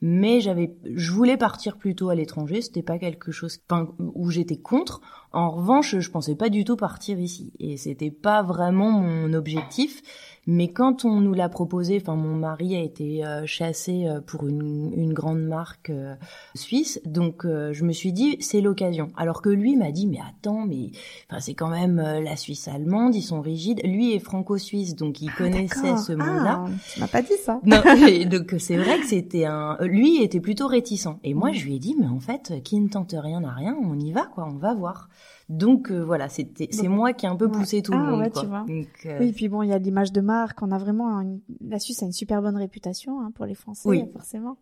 [SPEAKER 3] mais j'avais, je voulais partir plutôt à l'étranger. C'était pas quelque chose, enfin, où j'étais contre. En revanche, je pensais pas du tout partir ici, et c'était pas vraiment mon objectif. Mais quand on nous l'a proposé, enfin mon mari a été euh, chassé euh, pour une, une grande marque euh, suisse, donc euh, je me suis dit c'est l'occasion. Alors que lui m'a dit mais attends mais enfin c'est quand même euh, la Suisse allemande, ils sont rigides. Lui est franco-suisse donc il connaissait
[SPEAKER 1] D'accord.
[SPEAKER 3] ce monde-là.
[SPEAKER 1] Ah, tu m'as pas dit ça.
[SPEAKER 3] Non, et donc c'est vrai que c'était un. Lui était plutôt réticent. Et moi, je lui ai dit, mais en fait, qui ne tente rien n'a rien. On y va, quoi. On va voir. Donc euh, voilà, c'était c'est moi qui ai un peu
[SPEAKER 1] ouais.
[SPEAKER 3] poussé tout
[SPEAKER 1] Ah,
[SPEAKER 3] le monde.
[SPEAKER 1] ouais,
[SPEAKER 3] quoi.
[SPEAKER 1] tu vois.
[SPEAKER 3] Donc, euh,
[SPEAKER 1] Oui, puis bon, il y a l'image de marque. On a vraiment une- la Suisse a une super bonne réputation hein, pour les Français,
[SPEAKER 3] Oui.
[SPEAKER 1] forcément.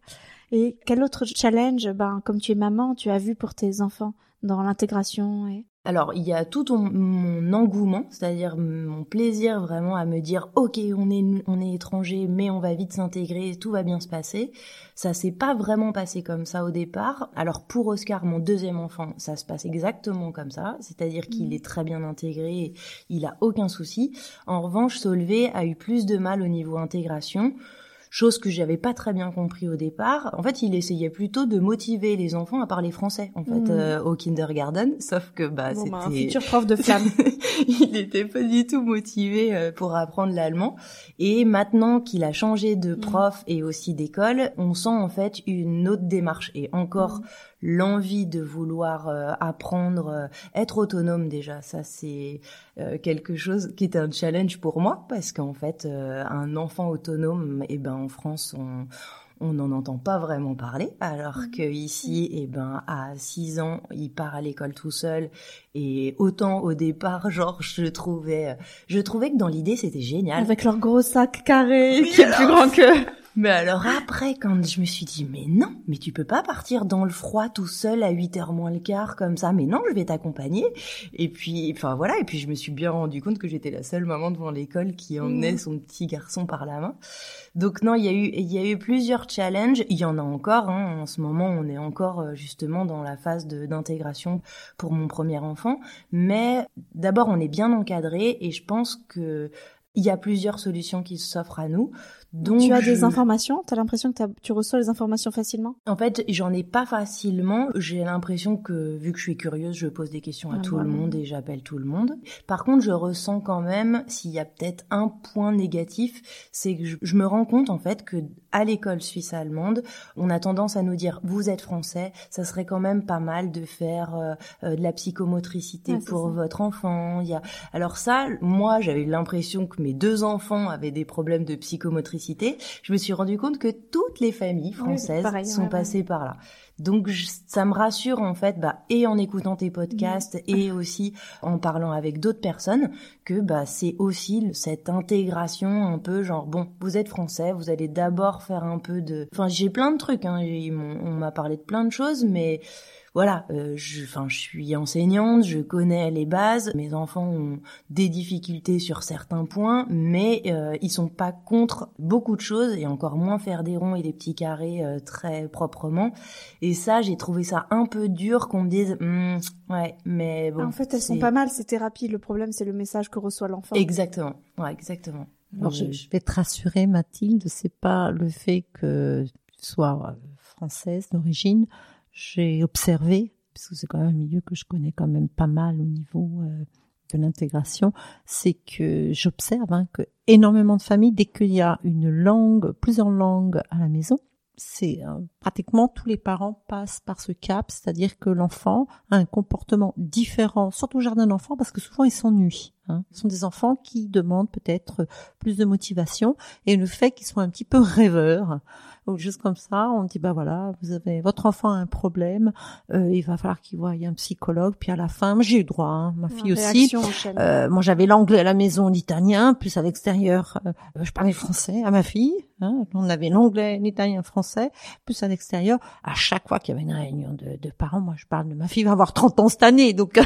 [SPEAKER 1] Et quel autre challenge, ben comme tu es maman, tu as vu pour tes enfants dans l'intégration et
[SPEAKER 3] Alors, il y a tout ton- mon engouement, c'est-à-dire mon plaisir vraiment à me dire, ok, on est on est étranger, mais on va vite s'intégrer, tout va bien se passer. Ça s'est pas vraiment passé comme ça au départ. Alors pour Oscar, mon deuxième enfant, ça se passe exactement comme ça, c'est-à-dire qu'il
[SPEAKER 1] Mhm.
[SPEAKER 3] est très bien intégré, il a aucun souci. En revanche, Solvay a eu plus de mal au niveau intégration. Chose que j'avais pas très bien compris au départ. En fait, il essayait plutôt de motiver les enfants à parler français en fait
[SPEAKER 1] Mhm.
[SPEAKER 3] euh, au kindergarten, sauf que bah
[SPEAKER 1] Bon, bah, un
[SPEAKER 3] c'était
[SPEAKER 1] futur prof de flamme.
[SPEAKER 3] il n'était pas du tout motivé euh, pour apprendre l'allemand. Et maintenant qu'il a changé de
[SPEAKER 1] Mm.
[SPEAKER 3] prof et aussi d'école, on sent en fait une autre démarche et encore
[SPEAKER 1] Mm.
[SPEAKER 3] L'envie de vouloir euh, apprendre, euh, être autonome déjà. Ça c'est euh, quelque chose qui est un challenge pour moi parce qu'en fait euh, un enfant autonome, et ben en France on on n'en entend pas vraiment parler, alors
[SPEAKER 1] Mhm.
[SPEAKER 3] que ici, eh ben, à 6 ans, il part à l'école tout seul. Et autant au départ, genre, je trouvais, je trouvais que dans l'idée, c'était génial.
[SPEAKER 1] Avec leur gros sac carré
[SPEAKER 3] Oui,
[SPEAKER 1] qui est
[SPEAKER 3] alors.
[SPEAKER 1] plus grand que...
[SPEAKER 3] Mais alors après, quand je me suis dit, mais non, mais tu peux pas partir dans le froid tout seul à 8 heures moins le quart comme ça, mais non, je vais t'accompagner. Et puis, enfin voilà, et puis je me suis bien rendu compte que j'étais la seule maman devant l'école qui emmenait
[SPEAKER 1] Mhm.
[SPEAKER 3] son petit garçon par la main. Donc non, il y a eu, il y a eu plusieurs challenges. Il y en a encore. Hein. En ce moment, on est encore euh, justement dans la phase d'intégration pour mon premier enfant. Mais d'abord, on est bien encadré et je pense que il y a plusieurs solutions qui s'offrent à nous. Donc
[SPEAKER 1] tu as
[SPEAKER 3] je-
[SPEAKER 1] des informations? T'as l'impression que tu reçois les informations facilement?
[SPEAKER 3] En fait, j'en ai pas facilement. J'ai l'impression que, vu que je suis curieuse, je pose des questions à
[SPEAKER 1] Ah
[SPEAKER 3] tout
[SPEAKER 1] bah
[SPEAKER 3] le monde et j'appelle tout le monde. Par contre, je ressens quand même, s'il y a peut-être un point négatif, c'est que je, je me rends compte, en fait, que à l'école suisse allemande, on a tendance à nous dire, vous êtes français, ça serait quand même pas mal de faire euh, euh, de la psychomotricité pour
[SPEAKER 1] ça.
[SPEAKER 3] votre enfant. Il y a... Alors ça, moi, j'avais l'impression que mes deux enfants avaient des problèmes de psychomotricité. Je me suis rendu compte que toutes les familles françaises
[SPEAKER 1] pareil,
[SPEAKER 3] sont
[SPEAKER 1] ouais, ouais.
[SPEAKER 3] passées par là. Donc je- ça me rassure en fait, bah, et en écoutant tes podcasts et aussi en parlant avec d'autres personnes, que bah c'est aussi cette intégration un peu genre bon, vous êtes français, vous allez d'abord faire un peu de, enfin j'ai plein de trucs, hein, on m'a parlé de plein de choses, mais voilà, euh, je, enfin, je suis enseignante, je connais les bases. Mes enfants ont des difficultés sur certains points, mais euh, ils sont pas contre beaucoup de choses et encore moins faire des ronds et des petits carrés euh, très proprement. Et ça, j'ai trouvé ça un peu dur qu'on me dise, Hmm, ouais, mais bon.
[SPEAKER 1] En fait, elles sont pas mal, ces thérapies. Le problème, c'est le message que reçoit l'enfant.
[SPEAKER 3] Exactement, ouais, exactement.
[SPEAKER 2] Alors, je, je vais te rassurer, Mathilde, c'est pas le fait que tu sois euh, française d'origine. J'ai observé, parce que c'est quand même un milieu que je connais quand même pas mal au niveau euh, de l'intégration, c'est que j'observe hein, que énormément de familles, dès qu'il y a une langue, plusieurs langues à la maison, c'est euh, pratiquement tous les parents passent par ce cap, c'est-à-dire que l'enfant a un comportement différent, surtout au jardin d'enfants, parce que souvent ils s'ennuient. Hein. Ce sont des enfants qui demandent peut-être plus de motivation et le fait qu'ils soient un petit peu rêveurs ou juste comme ça, on dit bah voilà, vous avez votre enfant a un problème, euh, il va falloir qu'il voie un psychologue. Puis à la fin, j'ai eu droit, hein, ma fille aussi. Euh, moi, j'avais l'anglais à la maison, l'italien, plus à l'extérieur, euh, je parlais français à ma fille. Hein, on avait l'anglais, l'italien, français, plus à l'extérieur. À chaque fois qu'il y avait une réunion de, de parents, moi, je parle de ma fille va avoir 30 ans cette année, donc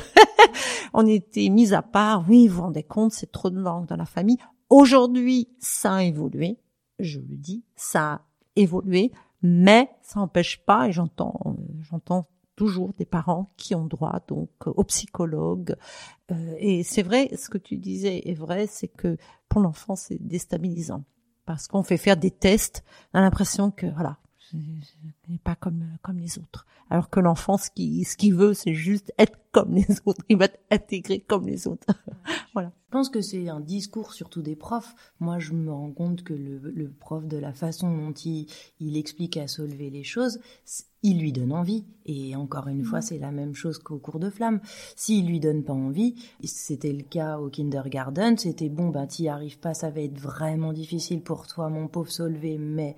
[SPEAKER 2] on était mis à part. Oui, vous vous rendez compte, c'est trop de langues dans la famille. Aujourd'hui, ça a évolué. Je le dis, ça a évolué, mais ça n'empêche pas, et j'entends, j'entends toujours des parents qui ont droit donc euh, au psychologue. Euh, et c'est vrai, ce que tu disais est vrai, c'est que pour l'enfant c'est déstabilisant parce qu'on fait faire des tests, on a l'impression que voilà, c'est pas comme comme les autres. Alors que l'enfant, ce qu'il ce qu'il veut, c'est juste être comme les autres. Il va être intégré comme les autres. voilà.
[SPEAKER 3] Je pense que c'est un discours surtout des profs. Moi, je me rends compte que le, le prof, de la façon dont il, il explique à Solvay les choses, il lui donne envie. Et encore une fois, c'est la même chose qu'au cours de flamme. S'il lui donne pas envie, c'était le cas au kindergarten, c'était bon, bah t'y arrives pas, ça va être vraiment difficile pour toi, mon pauvre Solvay, mais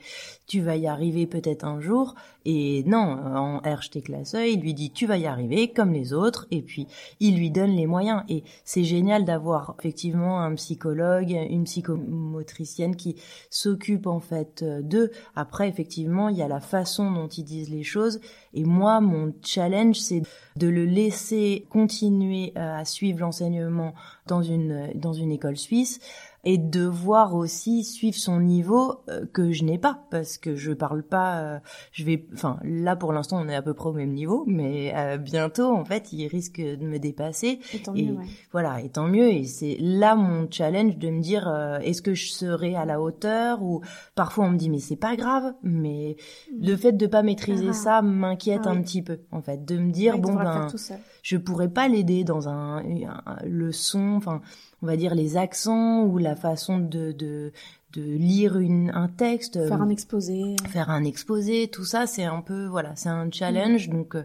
[SPEAKER 3] tu vas y arriver peut-être un jour. Et non, en RHT Classeuil, il lui dit tu vas y arriver comme les autres, et puis il lui donne les moyens. Et c'est génial d'avoir effectivement un psychologue, une psychomotricienne qui s'occupe en fait euh, d'eux. Après, effectivement, il y a la façon dont ils disent les choses. Et moi, mon challenge, c'est de le laisser continuer euh, à suivre l'enseignement dans une dans une école suisse et devoir aussi suivre son niveau euh, que je n'ai pas parce que je parle pas euh, je vais enfin là pour l'instant on est à peu près au même niveau mais euh, bientôt en fait il risque de me dépasser
[SPEAKER 1] Et tant
[SPEAKER 3] et
[SPEAKER 1] mieux, ouais.
[SPEAKER 3] voilà et tant mieux et c'est là mon challenge de me dire est-ce que je serai à la hauteur ou parfois on me dit mais c'est pas grave mais le fait de pas maîtriser
[SPEAKER 1] Ah.
[SPEAKER 3] ça m'inquiète
[SPEAKER 1] Ah
[SPEAKER 3] un
[SPEAKER 1] oui.
[SPEAKER 3] petit peu en fait de me dire
[SPEAKER 1] Ouais,
[SPEAKER 3] bon ben
[SPEAKER 1] faire tout seul.
[SPEAKER 3] Je pourrais pas l'aider dans un, un- le son, enfin, on va dire les accents ou la façon de de, de lire une, un texte,
[SPEAKER 1] Faire
[SPEAKER 3] euh,
[SPEAKER 1] un exposé.
[SPEAKER 3] faire un exposé, tout ça, c'est un peu, voilà, c'est un
[SPEAKER 1] Mm.
[SPEAKER 3] challenge. Donc, euh,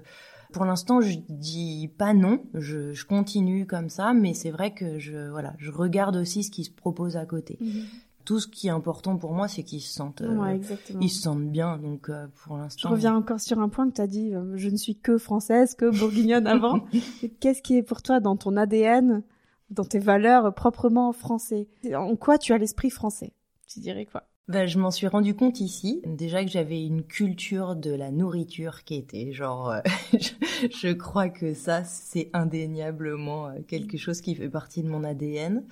[SPEAKER 3] pour l'instant, je dis pas non, je, je continue comme ça, mais c'est vrai que je, voilà, je regarde aussi ce qui se propose à côté.
[SPEAKER 1] Mhm.
[SPEAKER 3] Tout ce qui est important pour moi, c'est qu'ils se sentent, euh,
[SPEAKER 1] Ouais,
[SPEAKER 3] ils se sentent bien. Donc, euh, pour
[SPEAKER 1] Je
[SPEAKER 3] l'instant,
[SPEAKER 1] reviens encore sur un point que tu as dit, euh, je ne suis que française, que bourguignonne avant. Qu'est-ce qui est pour toi dans ton ADN, dans tes valeurs proprement français En quoi tu as l'esprit français Tu dirais quoi?
[SPEAKER 3] Ben, je m'en suis rendu compte ici. Déjà que j'avais une culture de la nourriture qui était genre, euh, je, je crois que ça, c'est indéniablement quelque chose qui fait partie de mon ADN.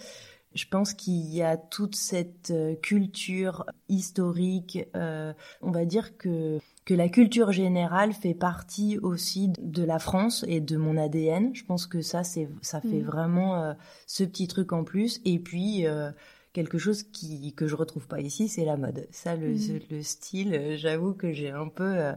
[SPEAKER 3] Je pense qu'il y a toute cette euh, culture historique, euh, on va dire que que la culture générale fait partie aussi de la France et de mon ADN. Je pense que ça, c'est ça fait
[SPEAKER 1] Mhm.
[SPEAKER 3] vraiment euh, ce petit truc en plus. Et puis euh, quelque chose qui que je retrouve pas ici, c'est la mode. Ça, le, le style, euh, j'avoue que j'ai un peu. euh,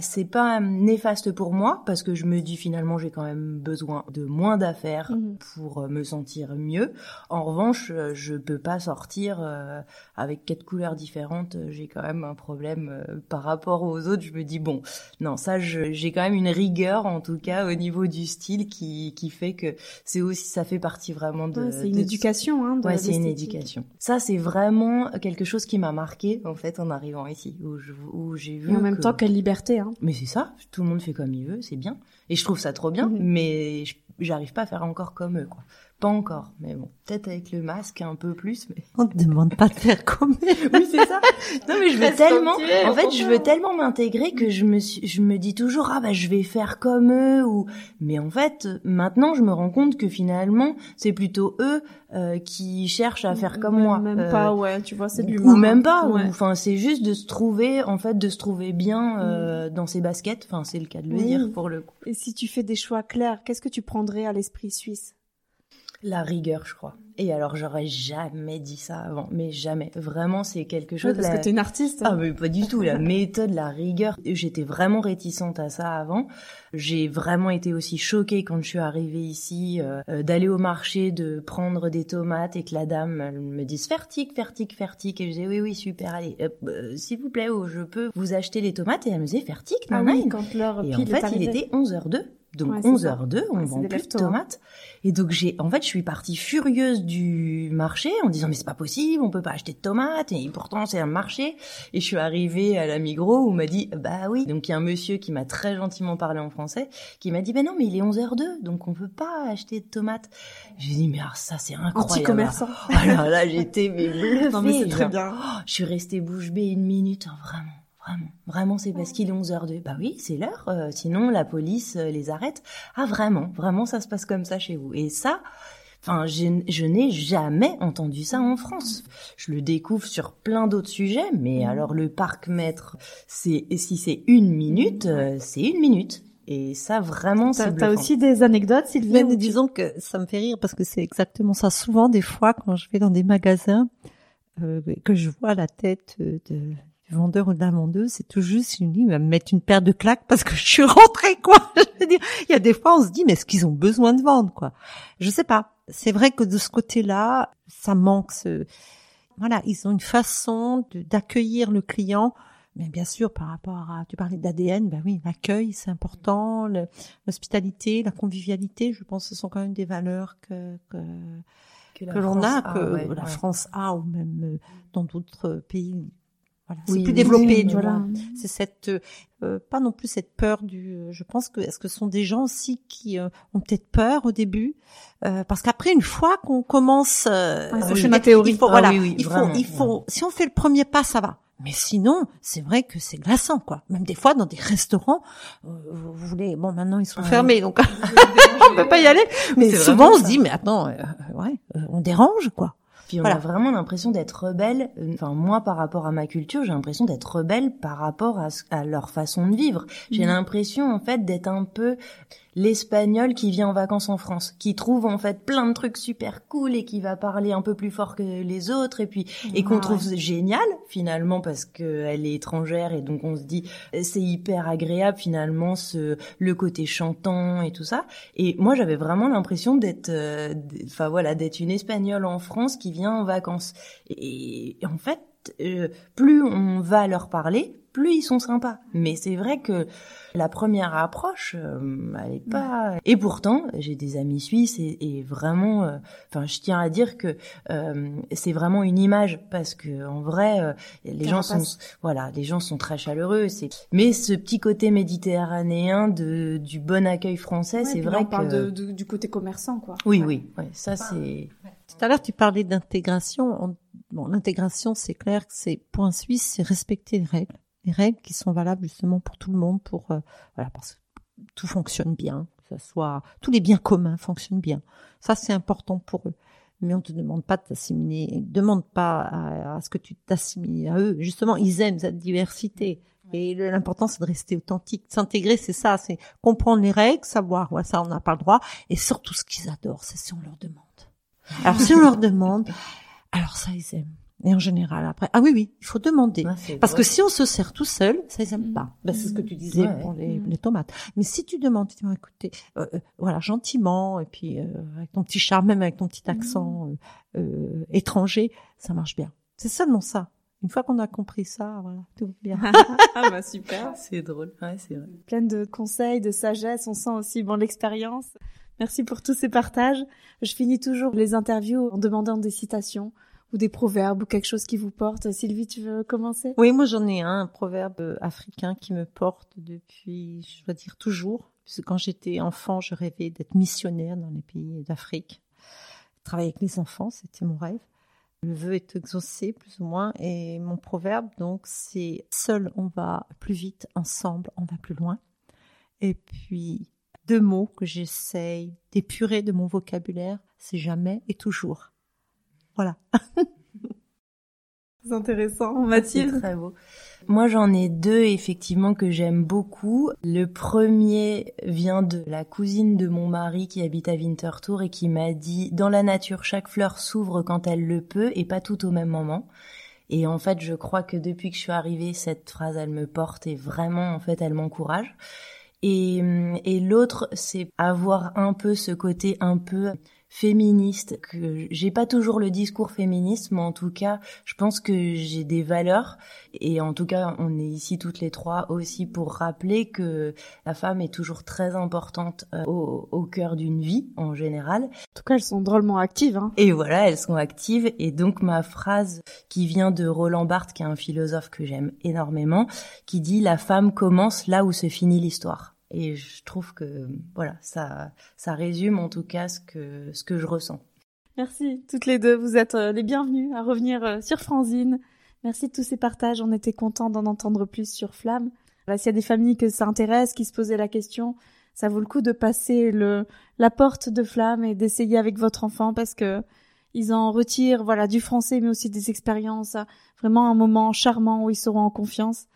[SPEAKER 3] c'est pas néfaste pour moi parce que je me dis finalement j'ai quand même besoin de moins d'affaires
[SPEAKER 1] Mhm.
[SPEAKER 3] pour euh, me sentir mieux. En revanche, euh, je peux pas sortir euh, avec quatre couleurs différentes. Euh, J'ai quand même un problème euh, par rapport aux autres. Je me dis bon, non, ça, j'ai quand même une rigueur en tout cas au niveau du style qui qui fait que c'est aussi ça fait partie vraiment de.
[SPEAKER 1] Ouais, C'est une
[SPEAKER 3] de-
[SPEAKER 1] éducation. Hein, de
[SPEAKER 3] Ouais, c'est une
[SPEAKER 1] l'esthétique.
[SPEAKER 3] Ça, c'est vraiment quelque chose qui m'a marqué en fait en arrivant ici, où j'ai vu.
[SPEAKER 1] Et en même
[SPEAKER 3] que-
[SPEAKER 1] temps, quelle liberté. Hein.
[SPEAKER 3] mais c'est ça, tout le monde fait comme il veut, c'est bien. Et je trouve ça trop bien,
[SPEAKER 1] Mhm.
[SPEAKER 3] mais je- j'arrive pas à faire encore comme eux, quoi. Pas encore, mais bon, peut-être avec le masque un peu plus, mais.
[SPEAKER 2] On te demande pas de faire comme.
[SPEAKER 3] Oui, c'est ça. Non, mais je veux tellement,
[SPEAKER 1] es,
[SPEAKER 3] en fait, je veux tellement m'intégrer que je me suis, je me dis toujours, ah bah, je vais faire comme eux, ou, mais en fait, maintenant, je me rends compte que finalement, c'est plutôt eux, euh, qui cherchent à faire comme
[SPEAKER 1] Même-
[SPEAKER 3] moi.
[SPEAKER 1] Même
[SPEAKER 3] Euh,
[SPEAKER 1] pas, ouais, tu vois, c'est du
[SPEAKER 3] ou même pas
[SPEAKER 1] Ouais.
[SPEAKER 3] enfin c'est juste de se trouver en fait de se trouver bien euh, dans ses baskets enfin c'est le cas de le dire pour le coup
[SPEAKER 1] Et si tu fais des choix clairs, qu'est-ce que tu prendrais à l'esprit suisse?
[SPEAKER 3] La rigueur je crois. Et alors j'aurais jamais dit ça avant. Mais jamais. Vraiment c'est quelque chose
[SPEAKER 1] Parce
[SPEAKER 3] la-
[SPEAKER 1] que t'es une artiste.
[SPEAKER 3] ah mais pas du tout. La méthode la rigueur. J'étais vraiment réticente à ça avant. J'ai vraiment été aussi choquée quand je suis arrivée ici euh, euh, d'aller au marché de prendre des tomates et que la dame elle me dise fertique fertique fertique. Et je disais oui oui super. Allez euh, s'il vous plaît oh, je peux vous acheter les tomates. Et elle me disait fertique
[SPEAKER 1] ah
[SPEAKER 3] nana
[SPEAKER 1] oui, quand l'heure
[SPEAKER 3] et
[SPEAKER 1] pile
[SPEAKER 3] en fait,
[SPEAKER 1] est
[SPEAKER 3] il était 11h02. Donc
[SPEAKER 1] Ouais, c'est
[SPEAKER 3] 11h02, on
[SPEAKER 1] Ouais,
[SPEAKER 3] vend plus de tomates. Et donc j'ai, en fait, je suis partie furieuse du marché en disant mais c'est pas possible, on peut pas acheter de tomates et pourtant c'est un marché. Et je suis arrivée à la Migros où on m'a dit bah oui. Donc il y a un monsieur qui m'a très gentiment parlé en français qui m'a dit ben non mais il est 11h02 donc on peut pas acheter de tomates. J'ai dit mais alors ça c'est incroyable.
[SPEAKER 1] Anti-commerçant.
[SPEAKER 3] Alors là j'étais mais bluffée.
[SPEAKER 1] Non mais c'est très bien.
[SPEAKER 3] Oh, je suis restée bouche bée une minute, hein, vraiment. Vraiment, vraiment, c'est parce qu'il est 11h02. Bah oui, c'est l'heure. euh, sinon, la police euh, les arrête. Ah vraiment, vraiment, ça se passe comme ça chez vous. Et ça, enfin, je, je n'ai jamais entendu ça en France. Je le découvre sur plein d'autres sujets, mais alors le parc maître, c'est si c'est une minute, euh, c'est une minute. Et ça, vraiment,
[SPEAKER 1] T'as
[SPEAKER 3] c'est
[SPEAKER 1] t'as aussi des anecdotes, Sylvie tu-
[SPEAKER 2] disons que ça me fait rire parce que c'est exactement ça. Souvent, des fois, quand je vais dans des magasins, euh, que je vois la tête de, du vendeur ou de la vendeuse, c'est tout juste, il me dit, il va me mettre une paire de claques parce que je suis rentrée, quoi. Je veux dire, il y a des fois, on se dit, mais est-ce qu'ils ont besoin de vendre, quoi? Je sais pas. C'est vrai que de ce côté-là, ça manque ce, voilà, ils ont une façon d'accueillir le client. Mais bien sûr, par rapport à, tu parlais d'ADN, ben oui, l'accueil, c'est important, l'hospitalité, la convivialité, je pense que ce sont quand même des valeurs que, que, que l'on a, que
[SPEAKER 3] ouais,
[SPEAKER 2] la
[SPEAKER 3] ouais.
[SPEAKER 2] France a, ou même euh, dans d'autres pays. Voilà,
[SPEAKER 3] Oui,
[SPEAKER 2] c'est plus développé, du
[SPEAKER 1] voilà.
[SPEAKER 2] moins. C'est cette, euh, pas non plus cette peur du. euh, Je pense que est-ce que ce sont des gens aussi qui euh, ont peut-être peur au début, euh, parce qu'après une fois qu'on commence, euh, je veux
[SPEAKER 1] ma théorie.
[SPEAKER 2] Il faut,
[SPEAKER 3] Ah
[SPEAKER 2] voilà,
[SPEAKER 3] oui, oui,
[SPEAKER 2] il faut, il faut. Si on fait le premier pas, ça va. Mais sinon, c'est vrai que c'est glaçant, quoi. Même des fois, dans des restaurants, euh, vous voulez, bon, maintenant ils sont fermés, donc on peut pas y aller. Mais souvent, on se dit, mais attends, euh, ouais, euh, on dérange, quoi.
[SPEAKER 3] Puis on
[SPEAKER 2] Voilà.
[SPEAKER 3] a vraiment l'impression d'être rebelle. euh, Enfin, moi, par rapport à ma culture, j'ai l'impression d'être rebelle par rapport à, leur façon de vivre. J'ai
[SPEAKER 1] Mhm.
[SPEAKER 3] l'impression, en fait, d'être un peu l'espagnol qui vient en vacances en France, qui trouve en fait plein de trucs super cool et qui va parler un peu plus fort que les autres. Et puis et qu'on
[SPEAKER 1] Ah,
[SPEAKER 3] trouve
[SPEAKER 1] ouais.
[SPEAKER 3] génial finalement parce que elle est étrangère et donc on se dit euh, c'est hyper agréable finalement ce le côté chantant et tout ça. Et moi j'avais vraiment l'impression d'être euh, enfin voilà d'être une espagnole en France qui vient en vacances. Et, et en fait euh, plus on va leur parler plus ils sont sympas mais c'est vrai que la première approche euh, elle est pas et pourtant j'ai des amis suisses et, et vraiment euh, enfin je tiens à dire que euh, c'est vraiment une image parce que en vrai euh, les gens sont voilà les gens sont très chaleureux c'est mais ce petit côté méditerranéen de du bon accueil français
[SPEAKER 1] Ouais,
[SPEAKER 3] c'est
[SPEAKER 1] là,
[SPEAKER 3] vrai
[SPEAKER 1] on parle
[SPEAKER 3] que
[SPEAKER 1] de- de- du côté commerçant, quoi.
[SPEAKER 3] oui
[SPEAKER 1] Ouais.
[SPEAKER 3] oui ouais, ça c'est
[SPEAKER 2] Tout à l'heure, tu parlais d'intégration. On- Bon, l'intégration, c'est clair que c'est point suisse, c'est respecter les règles, les règles qui sont valables justement pour tout le monde, pour euh, voilà, parce que tout fonctionne bien, que ça soit tous les biens communs fonctionnent bien. Ça, c'est important pour eux. Mais on te demande pas de t'assimiler, demande pas à, à ce que tu t'assimiles à eux. Justement, ils aiment cette diversité. Et l'important, c'est de rester authentique. S'intégrer, c'est ça, c'est comprendre les règles, savoir, ouais, ça, on n'a pas le droit. Et surtout, ce qu'ils adorent, c'est si on leur demande. Alors, si on leur demande, alors ça, ils aiment. Et en général, après, ah oui, oui, il faut demander.
[SPEAKER 3] Ouais, c'est
[SPEAKER 2] Parce que si on se sert tout seul, ça ils aiment pas. Ben, c'est ce que tu disais
[SPEAKER 3] Ouais.
[SPEAKER 2] pour les,
[SPEAKER 1] Mm.
[SPEAKER 2] les tomates. Mais si tu demandes, tu dis, écoutez, euh, euh, voilà, gentiment, et puis euh, avec ton petit charme, même avec ton petit accent euh, euh, étranger, ça marche bien. C'est seulement ça. Une fois qu'on a compris ça, voilà, tout va bien.
[SPEAKER 1] ah bah super.
[SPEAKER 3] c'est drôle ouais c'est vrai
[SPEAKER 1] Pleine de conseils, de sagesse, on sent aussi bon l'expérience. Merci pour tous ces partages. Je finis toujours les interviews en demandant des citations ou des proverbes ou quelque chose qui vous porte. Sylvie, tu veux commencer?
[SPEAKER 2] Oui, moi j'en ai un, un proverbe euh, africain qui me porte depuis, je dois dire toujours, puisque quand j'étais enfant, je rêvais d'être missionnaire dans les pays d'Afrique. Travailler avec les enfants, c'était mon rêve. Le vœu est exaucé, plus ou moins, et mon proverbe, donc, c'est seul on va plus vite, ensemble on va plus loin. Et puis, deux mots que j'essaye d'épurer de mon vocabulaire, c'est jamais et toujours. Voilà.
[SPEAKER 1] C'est intéressant.
[SPEAKER 3] C'est
[SPEAKER 1] Mathilde
[SPEAKER 3] très beau. Moi, j'en ai deux effectivement que j'aime beaucoup. Le premier vient de la cousine de mon mari qui habite à Winterthur et qui m'a dit dans la nature, chaque fleur s'ouvre quand elle le peut et pas tout au même moment. Et en fait, je crois que depuis que je suis arrivée, cette phrase, elle me porte et vraiment, en fait, elle m'encourage. Et, et l'autre, c'est avoir un peu ce côté un peu féministe que j'ai pas toujours le discours féministe mais en tout cas je pense que j'ai des valeurs et en tout cas on est ici toutes les trois aussi pour rappeler que la femme est toujours très importante euh, au, au cœur d'une vie en général
[SPEAKER 1] En tout cas, elles sont drôlement actives. Hein.
[SPEAKER 3] et voilà, elles sont actives. Et donc ma phrase qui vient de Roland Barthes, qui est un philosophe que j'aime énormément, qui dit la femme commence là où se finit l'histoire. Et je trouve que voilà, ça ça résume en tout cas ce que ce que je ressens.
[SPEAKER 1] Merci toutes les deux. Vous êtes euh, les bienvenues à revenir euh, sur Franzine. Merci de tous ces partages. On était contents d'en entendre plus sur Flamme. S'il y a des familles que ça intéresse, qui se posaient la question, ça vaut le coup de passer le la porte de Flamme et d'essayer avec votre enfant parce que ils en retirent voilà du français mais aussi des expériences. euh, Vraiment un moment charmant où ils seront en confiance.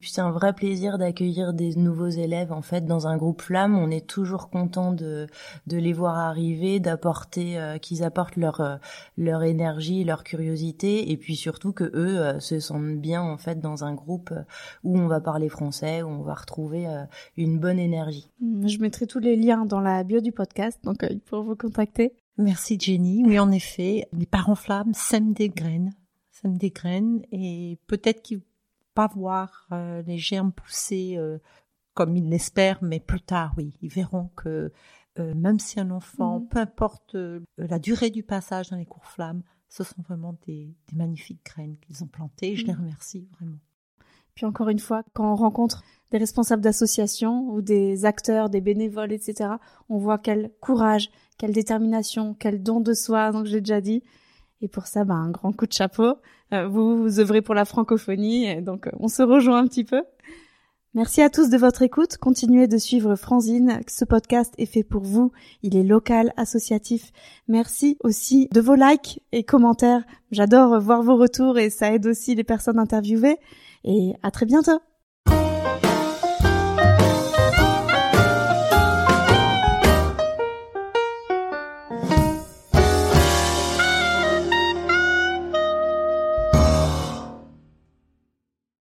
[SPEAKER 3] Puis c'est un vrai plaisir d'accueillir des nouveaux élèves en fait dans un groupe flamme. On est toujours content de de les voir arriver, d'apporter euh, qu'ils apportent leur euh, leur énergie, leur curiosité et puis surtout que eux euh, se sentent bien en fait dans un groupe euh, où on va parler français, où on va retrouver euh, une bonne énergie.
[SPEAKER 1] Je mettrai tous les liens dans la bio du podcast, donc euh, ils pourront vous contacter.
[SPEAKER 2] Merci Jenny. Oui, en effet, les parents flammes sèment des graines, sèment des graines et peut-être qu'ils pas voir euh, les germes pousser euh, comme ils l'espèrent, mais plus tard, oui, ils verront que euh, même si un enfant,
[SPEAKER 1] Mhm.
[SPEAKER 2] peu importe la durée du passage dans les cours flammes, ce sont vraiment des, des magnifiques graines qu'ils ont plantées. Je les
[SPEAKER 1] Mhm.
[SPEAKER 2] remercie vraiment.
[SPEAKER 1] Puis encore une fois, quand on rencontre des responsables d'associations ou des acteurs, des bénévoles, etc., on voit quel courage, quelle détermination, quel don de soi, donc j'ai déjà dit. Et pour ça, bah, un grand coup de chapeau. Euh, vous, vous œuvrez pour la francophonie, donc euh, on se rejoint un petit peu. Merci à tous de votre écoute. Continuez de suivre Franzine. Ce podcast est fait pour vous. Il est local, associatif. Merci aussi de vos likes et commentaires. J'adore voir vos retours et ça aide aussi les personnes interviewées. Et à très bientôt.